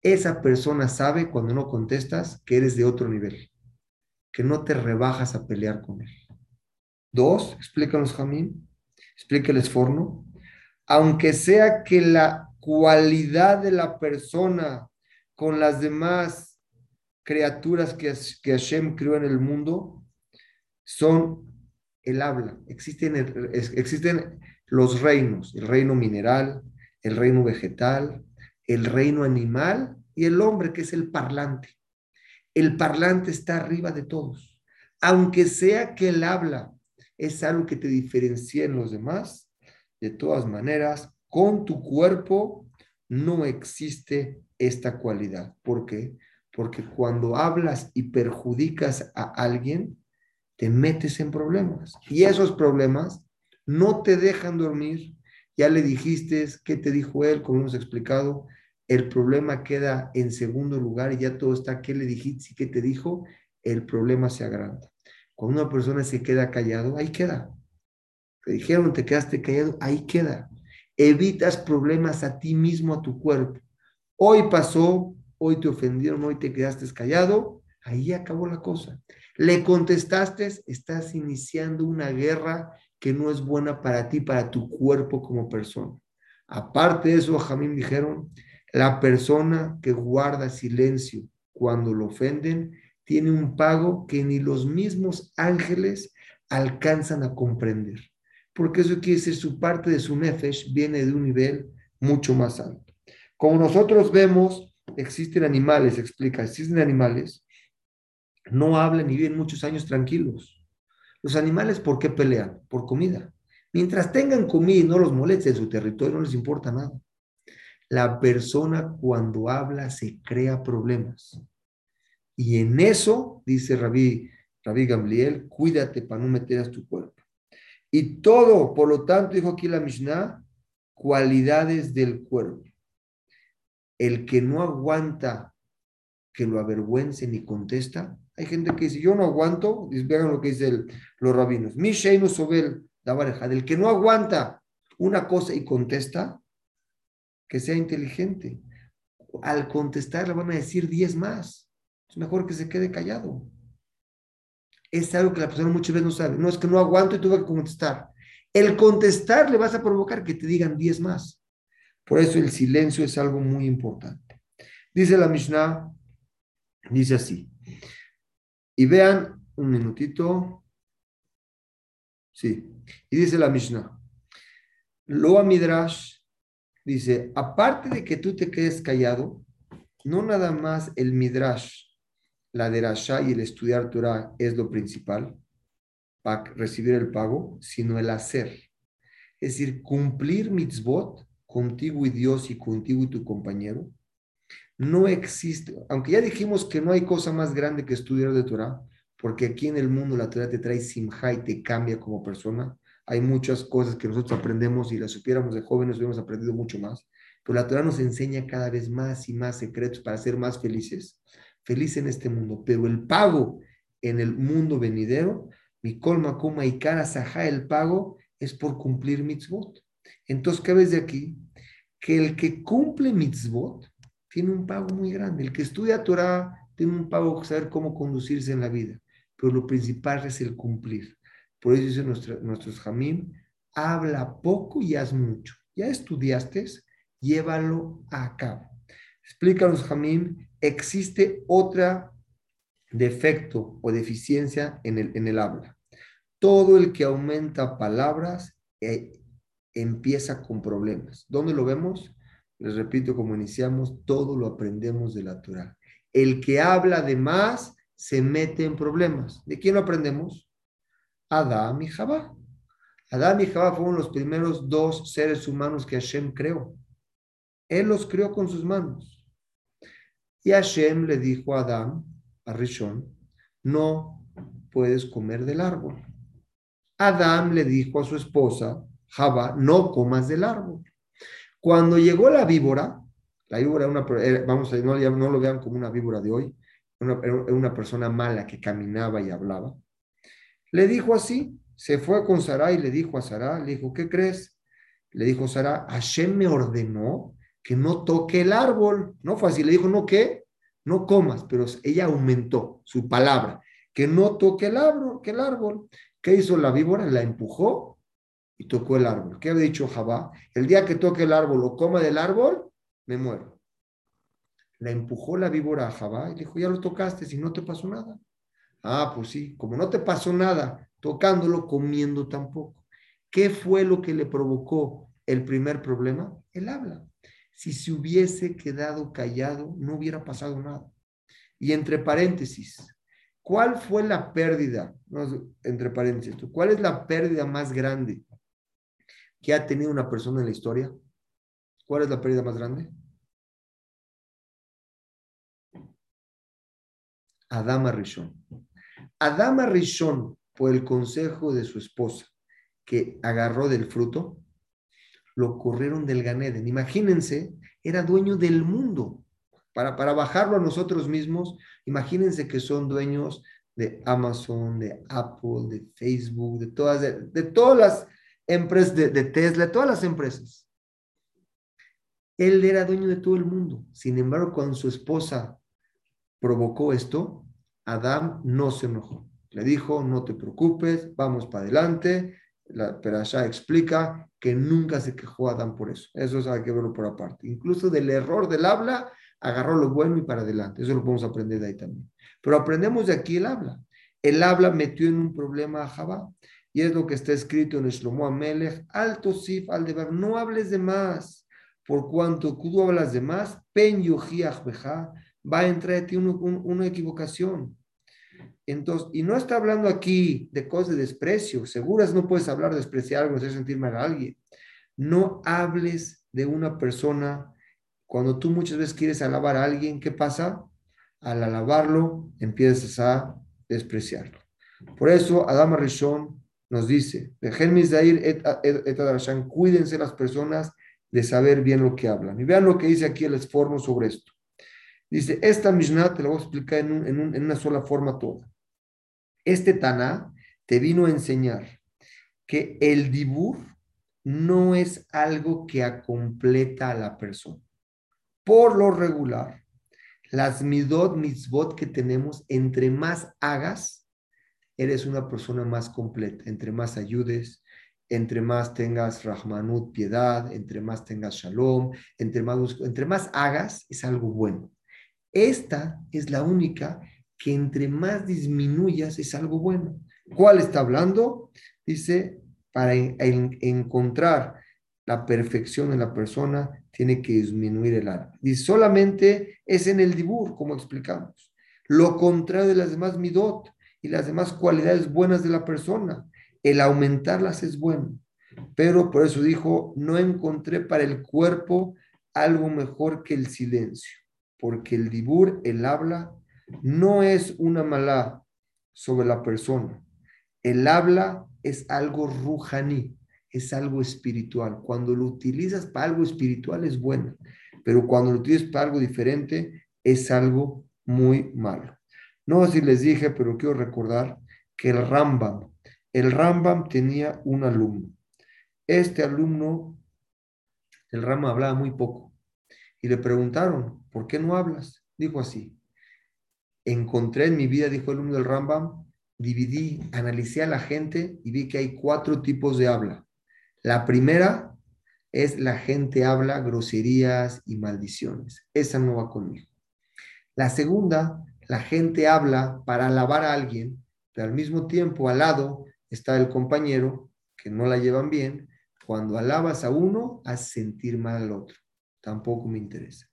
esa persona sabe cuando no contestas que eres de otro nivel, que no te rebajas a pelear con él. Dos, explícanos Jamín, explícales Forno, aunque sea que la cualidad de la persona con las demás criaturas que, que Hashem creó en el mundo son el habla. Existen, existen los reinos, el reino mineral, el reino vegetal, el reino animal y el hombre que es el parlante. El parlante está arriba de todos. Aunque sea que él habla es algo que te diferencia en los demás. De todas maneras, con tu cuerpo no existe esta cualidad. ¿Por qué? Porque cuando hablas y perjudicas a alguien, te metes en problemas. Y esos problemas no te dejan dormir. Ya le dijiste qué te dijo él, como hemos explicado. El problema queda en segundo lugar y ya todo está, ¿qué le dijiste y qué te dijo? El problema se agranda. Cuando una persona se queda callado, ahí queda. Te dijeron, te quedaste callado, ahí queda. Evitas problemas a ti mismo, a tu cuerpo. Hoy pasó, hoy te ofendieron, hoy te quedaste callado, ahí acabó la cosa. Le contestaste, estás iniciando una guerra que no es buena para ti, para tu cuerpo como persona. Aparte de eso, Jamín dijeron, la persona que guarda silencio cuando lo ofenden tiene un pago que ni los mismos ángeles alcanzan a comprender. Porque eso quiere decir su parte de su nefesh viene de un nivel mucho más alto. Como nosotros vemos, existen animales, explica, existen animales, no hablan y viven muchos años tranquilos. Los animales, ¿por qué pelean? Por comida. Mientras tengan comida y no los moleste en su territorio, no les importa nada. La persona cuando habla se crea problemas. Y en eso, dice Rabí, Rabí Gamliel, cuídate para no meter tu cuerpo. Y todo, por lo tanto, dijo aquí la Mishnah, cualidades del cuerpo. El que no aguanta que lo avergüence ni contesta. Hay gente que dice, yo no aguanto, vean lo que dice los rabinos. Misheinu Sobel, la del que no aguanta una cosa y contesta, que sea inteligente. Al contestar le van a decir diez más es mejor que se quede callado. Es algo que la persona muchas veces no sabe. No es que no aguanto y tuve que contestar. El contestar le vas a provocar que te digan 10 más. Por eso el silencio es algo muy importante. Dice la Mishnah, dice así. Y vean un minutito. Sí. Y dice la Mishnah. Loa Midrash dice, aparte de que tú te quedes callado, no nada más el Midrash la derashá y el estudiar Torah es lo principal para recibir el pago, sino el hacer. Es decir, cumplir mitzvot contigo y Dios y contigo y tu compañero. No existe, aunque ya dijimos que no hay cosa más grande que estudiar de Torah, porque aquí en el mundo la Torah te trae simja y te cambia como persona. Hay muchas cosas que nosotros aprendemos y las supiéramos de jóvenes, hubiéramos aprendido mucho más. Pero la Torah nos enseña cada vez más y más secretos para ser más felices feliz en este mundo, pero el pago en el mundo venidero, mi colma, coma y cara, sajá, el pago es por cumplir mitzvot. Entonces, ¿qué ves de aquí? Que el que cumple mitzvot tiene un pago muy grande. El que estudia Torah tiene un pago saber cómo conducirse en la vida. Pero lo principal es el cumplir. Por eso dice nuestro, jamim, habla poco y haz mucho. Ya estudiaste, llévalo a cabo. Explícanos, Jamim, existe otra defecto o deficiencia en el, en el habla. Todo el que aumenta palabras eh, empieza con problemas. ¿Dónde lo vemos? Les repito, como iniciamos, todo lo aprendemos de la Torah. El que habla de más se mete en problemas. ¿De quién lo aprendemos? Adán y Jabá. Adán y Jabá fueron los primeros dos seres humanos que Hashem creó. Él los creó con sus manos. Y Hashem le dijo a Adán, a Rishon, no puedes comer del árbol. Adán le dijo a su esposa, Java, no comas del árbol. Cuando llegó la víbora, la víbora una, vamos a no, no lo vean como una víbora de hoy, una, una persona mala que caminaba y hablaba, le dijo así, se fue con Sara y le dijo a Sara, le dijo, ¿qué crees? Le dijo Sara, Hashem me ordenó que no toque el árbol. No fue así, le dijo, no, ¿qué? No comas, pero ella aumentó su palabra, que no toque el árbol, que el árbol. ¿Qué hizo la víbora? La empujó y tocó el árbol. ¿Qué había dicho Jabá? El día que toque el árbol o coma del árbol, me muero. La empujó la víbora a Jabá y le dijo, ya lo tocaste, si no te pasó nada. Ah, pues sí, como no te pasó nada tocándolo, comiendo tampoco. ¿Qué fue lo que le provocó el primer problema? El habla si se hubiese quedado callado, no hubiera pasado nada. Y entre paréntesis, ¿cuál fue la pérdida? entre paréntesis, ¿cuál es la pérdida más grande que ha tenido una persona en la historia? ¿Cuál es la pérdida más grande? Adama Rishon. Adama Rishon, por el consejo de su esposa, que agarró del fruto, lo corrieron del Ganeden. Imagínense, era dueño del mundo. Para, para bajarlo a nosotros mismos, imagínense que son dueños de Amazon, de Apple, de Facebook, de todas, de, todas las empresas, de, de Tesla, todas las empresas. Él era dueño de todo el mundo. Sin embargo, cuando su esposa provocó esto, Adam no se enojó. Le dijo, no te preocupes, vamos para adelante, la Perashá explica que nunca se quejó Adán por eso. Eso hay que verlo por aparte. Incluso del error del habla, agarró lo bueno y para adelante. Eso lo podemos aprender de ahí también. Pero aprendemos de aquí el habla. El habla metió en un problema a Jabá. Y es lo que está escrito en Shlomo Amelech, alto sif al deber, no hables de más, por cuanto tú hablas de más, pen va a entrar a ti una equivocación. Entonces, y no está hablando aquí de cosas de desprecio. Seguras no puedes hablar de despreciar algo, hacer sentir mal a alguien. No hables de una persona cuando tú muchas veces quieres alabar a alguien. ¿Qué pasa? Al alabarlo, empiezas a despreciarlo. Por eso, Adama Rishon nos dice: cuídense las personas de saber bien lo que hablan. Y vean lo que dice aquí el esformo sobre esto. Dice: Esta Mishnah te la voy a explicar en, en una sola forma toda. Este Taná te vino a enseñar que el dibur no es algo que acompleta a la persona. Por lo regular, las midot, mitzvot que tenemos, entre más hagas, eres una persona más completa. Entre más ayudes, entre más tengas rahmanut, piedad, entre más tengas shalom, entre más, hagas, es algo bueno. Esta es la única que entre más disminuyas es algo bueno. ¿Cuál está hablando? Dice, para encontrar la perfección en la persona, tiene que disminuir el alma. Y solamente es en el dibur, como explicamos. Lo contrario de las demás midot y las demás cualidades buenas de la persona. El aumentarlas es bueno. Pero por eso dijo, no encontré para el cuerpo algo mejor que el silencio, porque el dibur, el habla, no es una mala sobre la persona. El habla es algo rujaní, es algo espiritual. Cuando lo utilizas para algo espiritual es bueno, pero cuando lo utilizas para algo diferente es algo muy malo. No sé si les dije, pero quiero recordar que el Rambam, el Rambam tenía un alumno. Este alumno El Rama hablaba muy poco. Y le preguntaron, ¿por qué no hablas? Dijo así, encontré en mi vida, dijo el uno del Rambam, dividí, analicé a la gente y vi que hay cuatro tipos de habla. La primera es la gente habla groserías y maldiciones. Esa no va conmigo. La segunda, la gente habla para alabar a alguien, pero al mismo tiempo al lado está el compañero que no la llevan bien. Cuando alabas a uno, haces sentir mal al otro. Tampoco me interesa.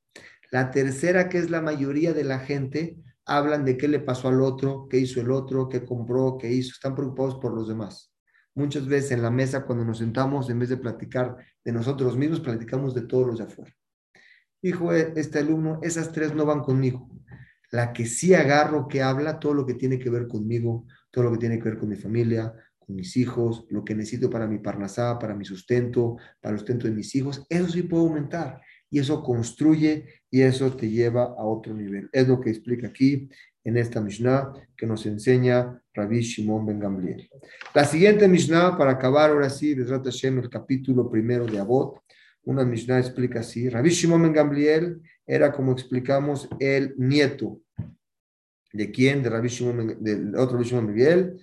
La tercera, que es la mayoría de la gente, hablan de qué le pasó al otro, qué hizo el otro, qué compró, qué hizo. Están preocupados por los demás. Muchas veces en la mesa, cuando nos sentamos, en vez de platicar de nosotros mismos, platicamos de todos los de afuera. Dijo e, este alumno, esas tres no van conmigo. La que sí agarro, que habla todo lo que tiene que ver conmigo, todo lo que tiene que ver con mi familia, con mis hijos, lo que necesito para mi parnasá, para mi sustento, para el sustento de mis hijos, eso sí puedo aumentar y eso construye y eso te lleva a otro nivel. Es lo que explica aquí en esta Mishnah que nos enseña Rabbi Shimon Ben Gamliel. La siguiente Mishnah, para acabar ahora sí, Bezrat Hashem, el capítulo primero de Abot, una Mishnah explica así, Rabbi Shimon Ben Gamliel era, como explicamos, el nieto. ¿De quién? De Rabbi Shimon, del otro Rabbi Shimon Miguel,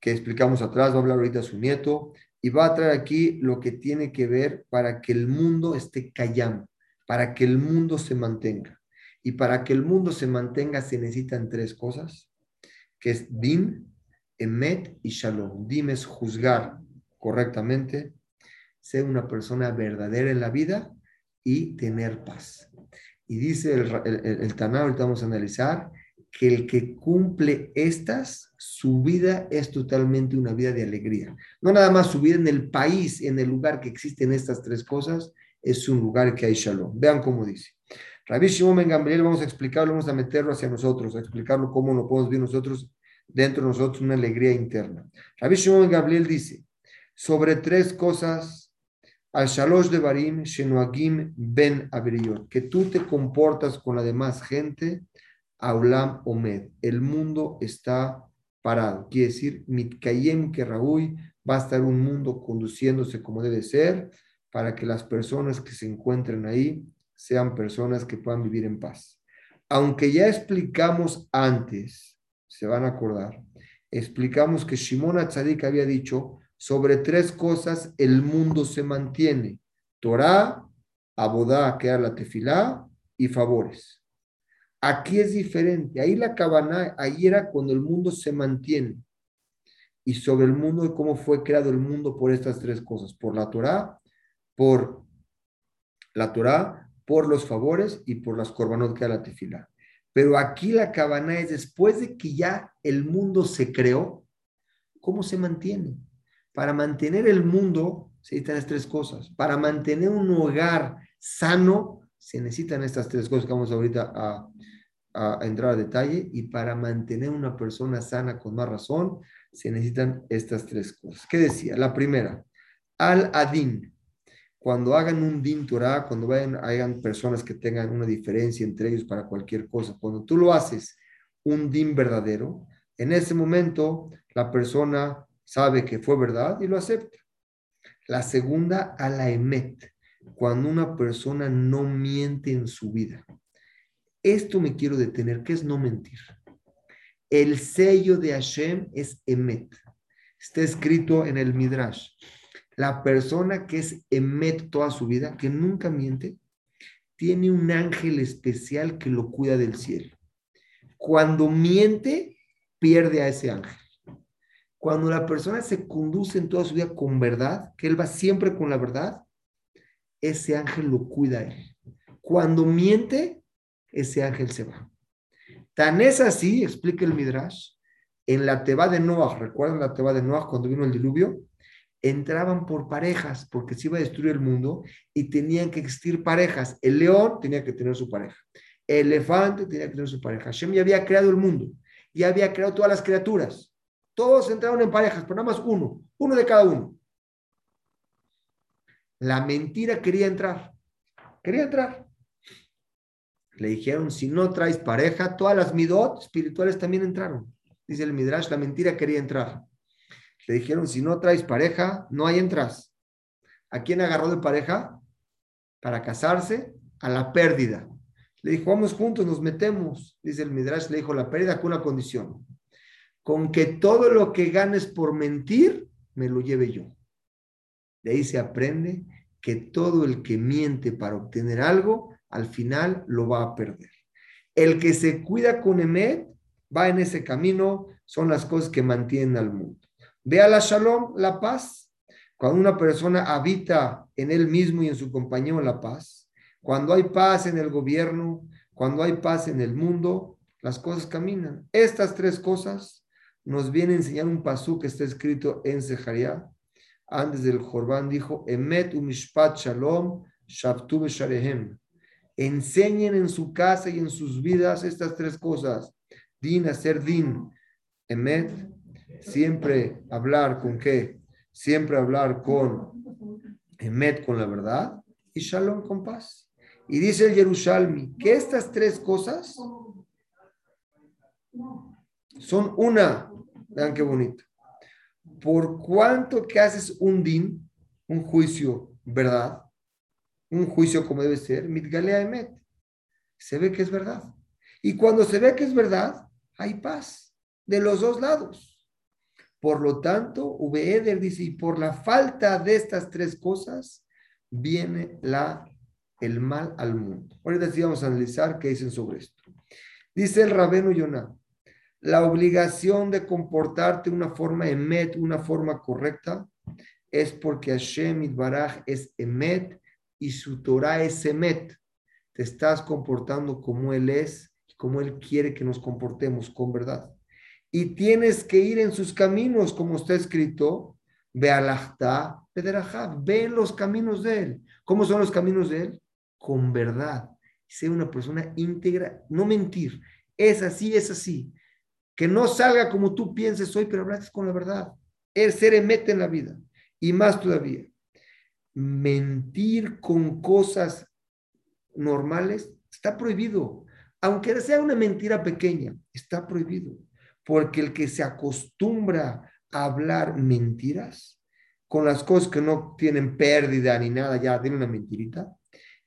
que explicamos atrás, va a hablar ahorita su nieto, y va a traer aquí lo que tiene que ver para que el mundo esté callando para que el mundo se mantenga. Y para que el mundo se mantenga se necesitan tres cosas, que es din, emet y shalom. Dim es juzgar correctamente, ser una persona verdadera en la vida y tener paz. Y dice el, el, el, ahorita vamos a analizar, que el que cumple estas, su vida es totalmente una vida de alegría. No nada más su vida en el país, en el lugar que existen estas tres cosas, es un lugar que hay shalom. Vean cómo dice. Rabbi Shimon Ben Gamliel, vamos a explicarlo, vamos a meterlo hacia nosotros, a explicarlo cómo lo podemos ver nosotros, dentro de nosotros, una alegría interna. Rabbi Shimon Ben Gamliel dice, sobre tres cosas, al shalosh de Barim, Shenoagim Ben Abriot, que tú te comportas con la demás gente, Aulam Omed, el mundo está parado. Quiere decir, Mitkayem que va a estar un mundo conduciéndose como debe ser, para que las personas que se encuentren ahí sean personas que puedan vivir en paz. Aunque ya explicamos antes, se van a acordar, explicamos que Shimon Atzadik había dicho sobre tres cosas el mundo se mantiene: Torah, Abodá, que la tefilá, y favores. Aquí es diferente. Ahí la cabana, ahí era cuando el mundo se mantiene. Y sobre el mundo, cómo fue creado el mundo por estas tres cosas: por la Torah, por la Torah, por los favores y por las corbanot que la tefila. Pero aquí la cabana es después de que ya el mundo se creó, ¿cómo se mantiene? Para mantener el mundo se necesitan estas tres cosas. Para mantener un hogar sano se necesitan estas tres cosas que vamos ahorita a, entrar a detalle. Y para mantener una persona sana con más razón se necesitan estas tres cosas. ¿Qué decía? La primera, al-adin, cuando hagan un din Torah, cuando vayan, hagan personas que tengan una diferencia entre ellos para cualquier cosa, cuando tú lo haces un din verdadero, en ese momento la persona sabe que fue verdad y lo acepta. La segunda, a la emet, cuando una persona no miente en su vida. Esto me quiero detener, ¿qué es no mentir? El sello de Hashem es emet. Está escrito en el Midrash. La persona que es emet toda su vida, que nunca miente, tiene un ángel especial que lo cuida del cielo. Cuando miente, pierde a ese ángel. Cuando la persona se conduce en toda su vida con verdad, que él va siempre con la verdad, ese ángel lo cuida a él. Cuando miente, ese ángel se va. Tan es así, explica el Midrash, en la Teba de Noah, ¿recuerdan la Teba de Noah cuando vino el diluvio? entraban por parejas porque se iba a destruir el mundo y tenían que existir parejas. El león tenía que tener su pareja. El elefante tenía que tener su pareja. Hashem ya había creado el mundo. Ya había creado todas las criaturas. Todos entraron en parejas, pero nada más uno. Uno de cada uno. La mentira quería entrar. Quería entrar. Le dijeron, si no traes pareja, todas las midot espirituales también entraron. Dice el Midrash, la mentira quería entrar. Le dijeron, si no traes pareja, no hay entras. ¿A quién agarró de pareja? para casarse a la pérdida. Le dijo, vamos juntos, nos metemos. Dice el Midrash, le dijo la pérdida con una condición. Con que todo lo que ganes por mentir, me lo lleve yo. De ahí se aprende que todo el que miente para obtener algo, al final lo va a perder. El que se cuida con Emet va en ese camino, son las cosas que mantienen al mundo. Ve a la shalom, la paz. Cuando una persona habita en él mismo y en su compañero la paz, cuando hay paz en el gobierno, cuando hay paz en el mundo, las cosas caminan. Estas tres cosas nos viene a enseñar un pasú que está escrito en Sejaría. Antes del Jorbán dijo, Emet umishpat shalom shabtu sharehem. Enseñen en su casa y en sus vidas estas tres cosas. Din, hacer din. Emet, siempre hablar con qué? Siempre hablar con Emet, con la verdad. Y shalom con paz. Y dice el Yerushalmi que estas tres cosas son una. Vean qué bonito. Por cuanto que haces un din, un juicio, ¿verdad? Un juicio como debe ser, mitgalea emet. Se ve que es verdad. Y cuando se ve que es verdad, hay paz de los dos lados. Por lo tanto, Eder dice, y por la falta de estas tres cosas, viene la el mal al mundo. Ahorita sí vamos a analizar qué dicen sobre esto. Dice el Rabeno Yonah, la obligación de comportarte de una forma emet, una forma correcta, es porque Hashem Itbaraj es emet y su Torah es emet. Te estás comportando como Él es y como Él quiere que nos comportemos con verdad. Y tienes que ir en sus caminos, como está escrito, ve alachta, ve los caminos de Él. ¿Cómo son los caminos de Él? con verdad, ser una persona íntegra, no mentir, es así, es así. Que no salga como tú pienses hoy, pero hablas con la verdad. El ser emete en la vida. Y más todavía, mentir con cosas normales está prohibido. Aunque sea una mentira pequeña, está prohibido. Porque el que se acostumbra a hablar mentiras, con las cosas que no tienen pérdida ni nada, ya tiene una mentirita,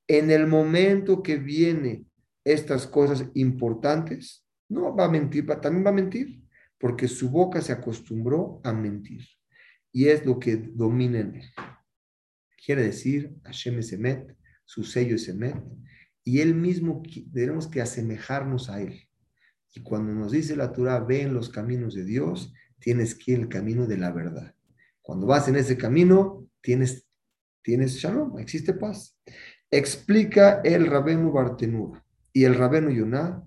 en el momento que viene estas cosas importantes, no va a mentir, también va a mentir, porque su boca se acostumbró a mentir. Y es lo que domina en él. Quiere decir, Hashem es Emet, su sello es Emet, y él mismo tenemos que asemejarnos a él. Y cuando nos dice la Torah, ve en los caminos de Dios, tienes que ir el camino de la verdad. Cuando vas en ese camino, tienes, tienes shalom, existe paz. Explica el Rabenu Bartenura y el Rabenu Yonah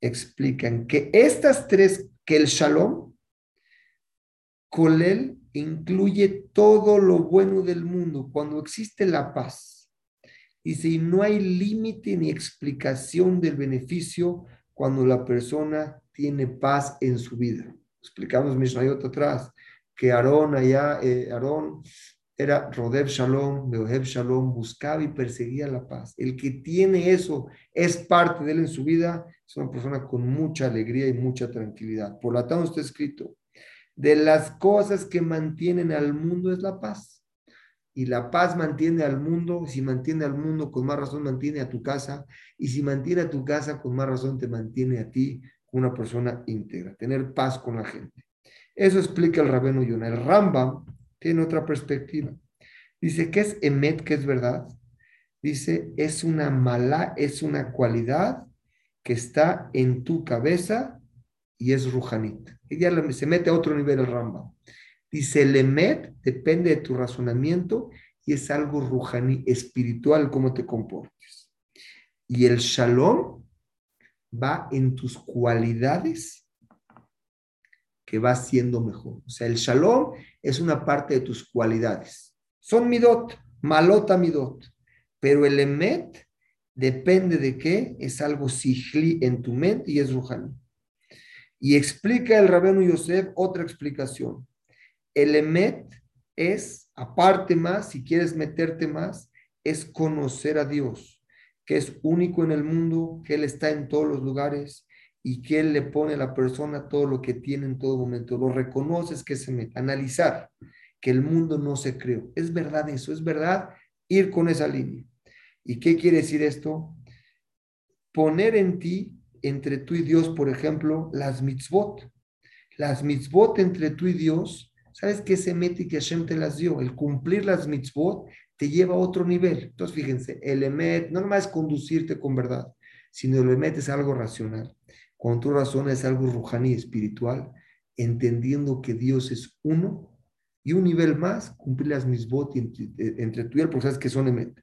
explican que estas tres, que el Shalom, él incluye todo lo bueno del mundo. Cuando existe la paz, y si no hay límite ni explicación del beneficio cuando la persona tiene paz en su vida. Explicamos Mishnayot atrás que Aarón allá, eh, Aarón era Rodev Shalom, Beohev Shalom, buscaba y perseguía la paz. El que tiene eso, es parte de él en su vida, es una persona con mucha alegría y mucha tranquilidad. Por lo tanto, está escrito, de las cosas que mantienen al mundo es la paz. Y la paz mantiene al mundo, si mantiene al mundo, con más razón mantiene a tu casa, y si mantiene a tu casa, con más razón te mantiene a ti una persona íntegra, tener paz con la gente. Eso explica el rabino Yonah. El Rambam tiene otra perspectiva. Dice, ¿qué es emet, que es verdad? Dice, es una mala, es una cualidad que está en tu cabeza y es rujanit. Ella se mete a otro nivel el Ramba. Dice, el emet depende de tu razonamiento y es algo rujaní, espiritual, cómo te comportes. Y el shalom va en tus cualidades que va siendo mejor. O sea, el shalom es una parte de tus cualidades. Son midot, malota midot. Pero el emet depende de qué, es algo sigli en tu mente y es ruhani. Y explica el rabino Yosef otra explicación. El emet es, aparte más, si quieres meterte más, es conocer a Dios, que es único en el mundo, que Él está en todos los lugares, y que Él le pone a la persona todo lo que tiene en todo momento. Lo reconoces que se mete. Analizar que el mundo no se creó. Es verdad eso, es verdad ir con esa línea. ¿Y qué quiere decir esto? Poner en ti, entre tú y Dios, por ejemplo, las mitzvot. Las mitzvot entre tú y Dios, ¿sabes qué se mete y que Hashem te las dio? El cumplir las mitzvot te lleva a otro nivel. Entonces, fíjense, el emet no nomás es conducirte con verdad, sino el emet es algo racional. Cuando tú razonas es algo rujaní, espiritual, entendiendo que Dios es uno y un nivel más, cumplir las mitzvot entre, entre tú y él, porque sabes que son emet.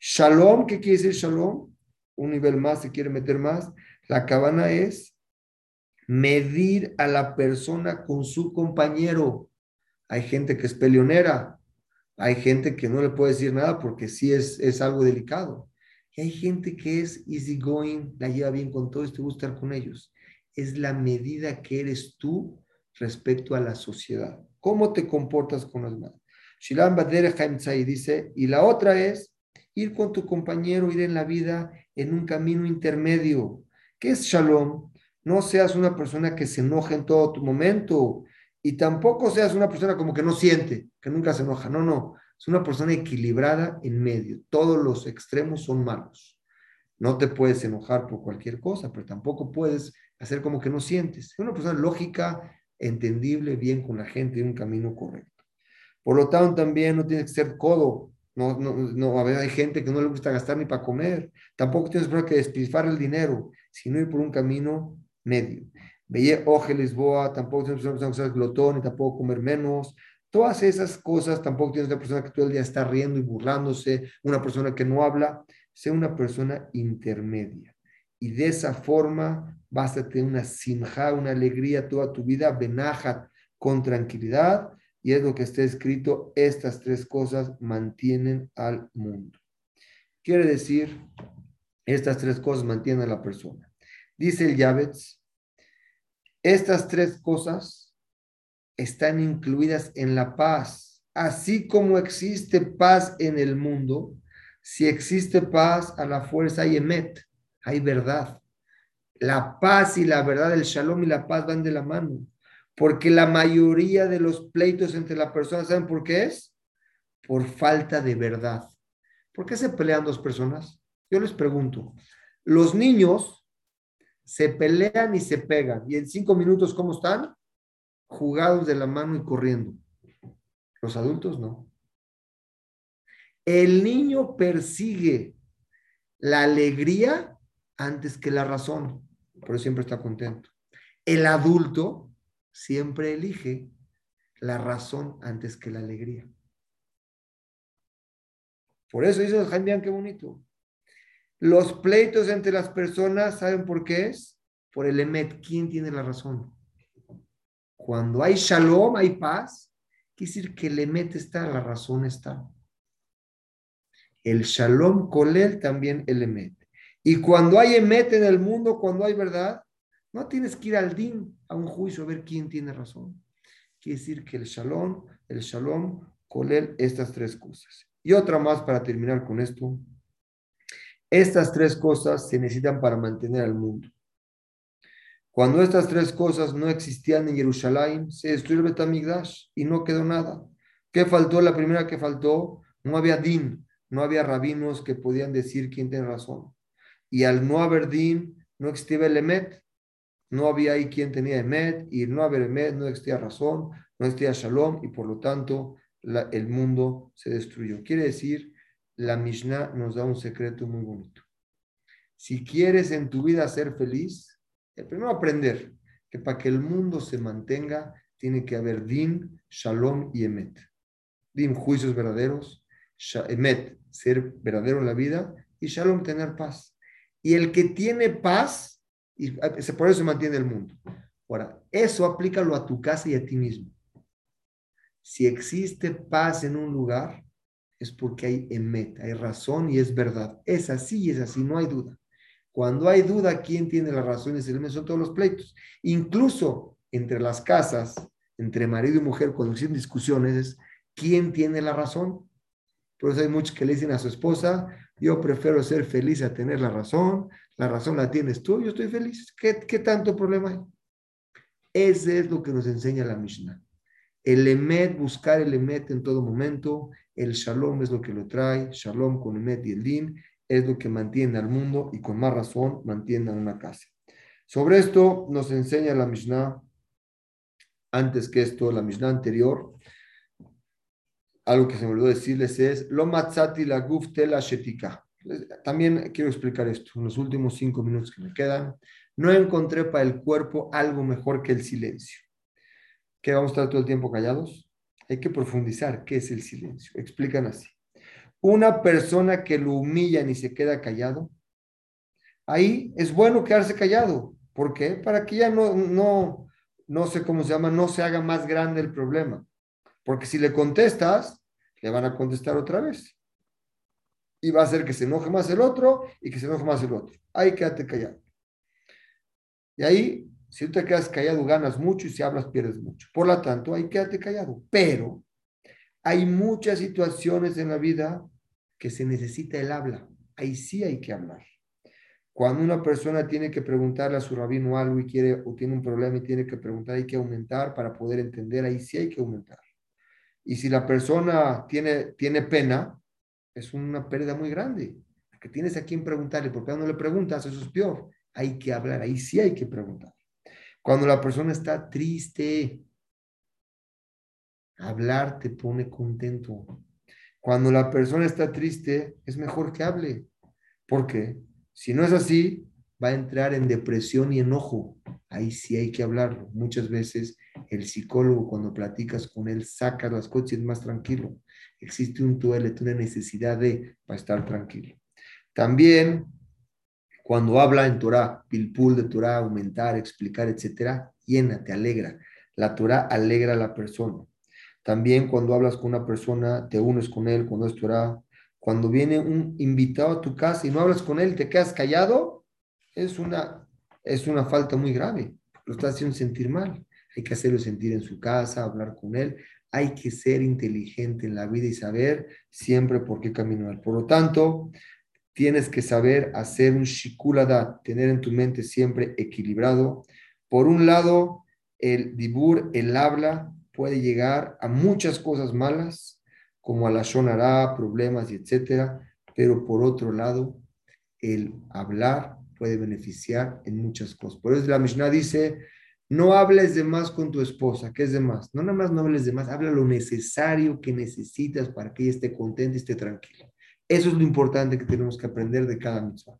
Shalom, ¿qué quiere decir shalom? Un nivel más, se quiere meter más. La cabana es medir a la persona con su compañero. Hay gente que es peleonera, hay gente que no le puede decir nada porque sí es, es algo delicado. Hay gente que es easygoing, la lleva bien con todo y te gusta estar con ellos. Es la medida que eres tú respecto a la sociedad. ¿Cómo te comportas con los demás? Shilam Bader dice, y la otra es ir con tu compañero, ir en la vida en un camino intermedio. ¿Qué es shalom? No seas una persona que se enoja en todo tu momento y tampoco seas una persona como que no siente, que nunca se enoja. No, no. Es una persona equilibrada en medio. Todos los extremos son malos. No te puedes enojar por cualquier cosa, pero tampoco puedes hacer como que no sientes. Es una persona lógica, entendible, bien con la gente, en un camino correcto. Por lo tanto, también no tienes que ser codo no, no, no, a ver, hay gente que no le gusta gastar ni para comer. Tampoco tienes que despilfar el dinero, sino ir por un camino medio. Veía oje Lisboa, tampoco tienes que ser glotón y tampoco comer menos. Todas esas cosas, tampoco tienes una persona que todo el día está riendo y burlándose, una persona que no habla. Sea una persona intermedia. Y de esa forma vas a tener una simja, una alegría toda tu vida, benajat, con tranquilidad y es lo que está escrito, estas tres cosas mantienen al mundo. Quiere decir, estas tres cosas mantienen a la persona. Dice el Yavetz, estas tres cosas están incluidas en la paz. Así como existe paz en el mundo, si existe paz, a la fuerza hay emet, hay verdad. La paz y la verdad, el shalom y la paz van de la mano. Porque la mayoría de los pleitos entre las personas, ¿saben por qué es? Por falta de verdad. ¿Por qué se pelean dos personas? Yo les pregunto, los niños se pelean y se pegan, y en cinco minutos, ¿cómo están? Jugados de la mano y corriendo. Los adultos no. El niño persigue la alegría antes que la razón, por eso siempre está contento. El adulto siempre elige la razón antes que la alegría. Por eso dice Jaime, qué bonito. Los pleitos entre las personas, ¿saben por qué es? Por el emet. ¿Quién tiene la razón? Cuando hay shalom, hay paz, quiere decir que el emet está, la razón está. El shalom él también el emet. Y cuando hay emet en el mundo, cuando hay verdad, no tienes que ir al din, a un juicio, a ver quién tiene razón. Quiere decir que el shalom, el shalom, él estas tres cosas. Y otra más para terminar con esto. Estas tres cosas se necesitan para mantener al mundo. Cuando estas tres cosas no existían en Jerusalén, se destruyó el Betamigdash y no quedó nada. ¿Qué faltó? La primera que faltó, no había din, no había rabinos que podían decir quién tiene razón. Y al no haber din, no existía el Emet, no había ahí quien tenía Emet, y no haber Emet no existía razón, no existía Shalom, y por lo tanto el mundo se destruyó. Quiere decir, la Mishnah nos da un secreto muy bonito. Si quieres en tu vida ser feliz, el primero aprender que para que el mundo se mantenga, tiene que haber Din, Shalom y Emet. Din, juicios verdaderos, Emet, ser verdadero en la vida, y Shalom, tener paz. Y el que tiene paz, y por eso se mantiene el mundo. Ahora, eso aplícalo a tu casa y a ti mismo. Si existe paz en un lugar, es porque hay emet, hay razón y es verdad. Es así y es así, no hay duda. Cuando hay duda, ¿quién tiene la razón? El son todos los pleitos. Incluso entre las casas, entre marido y mujer, cuando existen discusiones, es quién tiene la razón. Por eso hay muchos que le dicen a su esposa, yo prefiero ser feliz a tener la razón, la razón la tienes tú, yo estoy feliz. ¿Qué, qué tanto problema hay? Ese es lo que nos enseña la Mishnah. El Emet, buscar el Emet en todo momento, el Shalom es lo que lo trae, Shalom con Emet y el Din, es lo que mantiene al mundo y con más razón mantiene a una casa. Sobre esto nos enseña la Mishnah, antes que esto, la Mishnah anterior, algo que se me olvidó decirles es, lo matzati la gufte la shetika. También quiero explicar esto, en los últimos cinco minutos que me quedan, no encontré para el cuerpo algo mejor que el silencio. ¿Qué vamos a estar todo el tiempo callados? Hay que profundizar qué es el silencio. Explican así. Una persona que lo humillan y se queda callado, ahí es bueno quedarse callado. ¿Por qué? Para que ya no, no, no sé cómo se llama, no se haga más grande el problema. Porque si le contestas, le van a contestar otra vez. Y va a hacer que se enoje más el otro y que se enoje más el otro. Ahí quédate callado. Y ahí, si tú te quedas callado, ganas mucho y si hablas, pierdes mucho. Por lo tanto, ahí quédate callado. Pero hay muchas situaciones en la vida que se necesita el habla. Ahí sí hay que hablar. Cuando una persona tiene que preguntarle a su rabino algo y quiere o tiene un problema y tiene que preguntar, hay que aumentar para poder entender, ahí sí hay que aumentar. Y si la persona tiene, tiene pena, es una pérdida muy grande. Que tienes a quien preguntarle, porque cuando le preguntas, eso es peor hay que hablar, ahí sí hay que preguntar. Cuando la persona está triste, hablar te pone contento. Cuando la persona está triste, es mejor que hable. porque Si no es así, va a entrar en depresión y enojo. Ahí sí hay que hablarlo. Muchas veces el psicólogo, cuando platicas con él, saca las cosas y es más tranquilo. Existe un tuelet, una necesidad de para estar tranquilo. También cuando habla en Torah, pilpul de Torah, aumentar, explicar, etcétera, llena, te alegra. La Torah alegra a la persona. También cuando hablas con una persona, te unes con él, cuando es. Cuando viene un invitado a tu casa y no hablas con él, te quedas callado, es una, es una falta muy grave. Lo estás haciendo sentir mal. Hay que hacerlo sentir en su casa, hablar con él. Hay que ser inteligente en la vida y saber siempre por qué caminar. Por lo tanto, tienes que saber hacer un shikuladat, tener en tu mente siempre equilibrado. Por un lado, el dibur, el habla, puede llegar a muchas cosas malas, como a la shonara, problemas etcétera, pero por otro lado, el hablar puede beneficiar en muchas cosas. Por eso la Mishnah dice, no hables de más con tu esposa, ¿qué es de más? No nada más no hables de más, habla lo necesario que necesitas para que ella esté contenta y esté tranquila. Eso es lo importante que tenemos que aprender de cada mitzvah.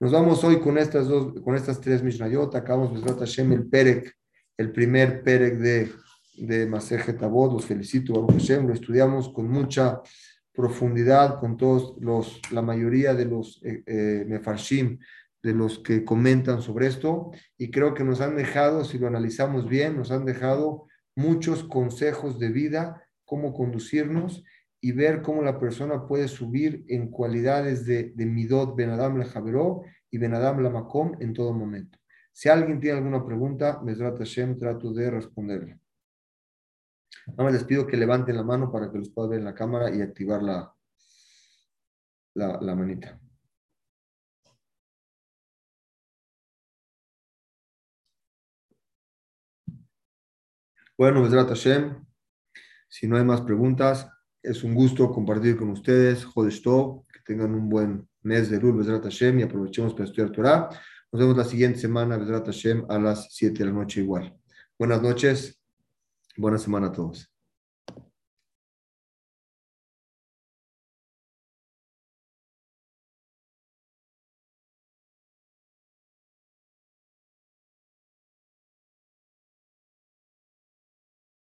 Nos vamos hoy con estas dos, con estas tres Mishnayot. Acabamos Besrat Hashem el Perek, el primer Perek de, de Masejet Avot. Los felicito, Baruch Hashem. Lo estudiamos con mucha profundidad, con todos los, la mayoría de los eh, eh, Mefarshim, de los que comentan sobre esto. Y creo que nos han dejado, si lo analizamos bien, nos han dejado muchos consejos de vida, cómo conducirnos y ver cómo la persona puede subir en cualidades de, de Midot Ben Adam la Javeró y Ben Adam la Makom en todo momento. Si alguien tiene alguna pregunta, Mesrat Hashem, trato de responderle. Nada más les pido que levanten la mano para que los pueda ver en la cámara y activar la, la, manita. Bueno, Mesrat Hashem, si no hay más preguntas, es un gusto compartir con ustedes. Jodesto, que tengan un buen mes de Lul, Bezrat Hashem, y aprovechemos para estudiar Torah. Nos vemos la siguiente semana, Bezrat Hashem, a las 7 de la noche igual. Buenas noches, buena semana a todos.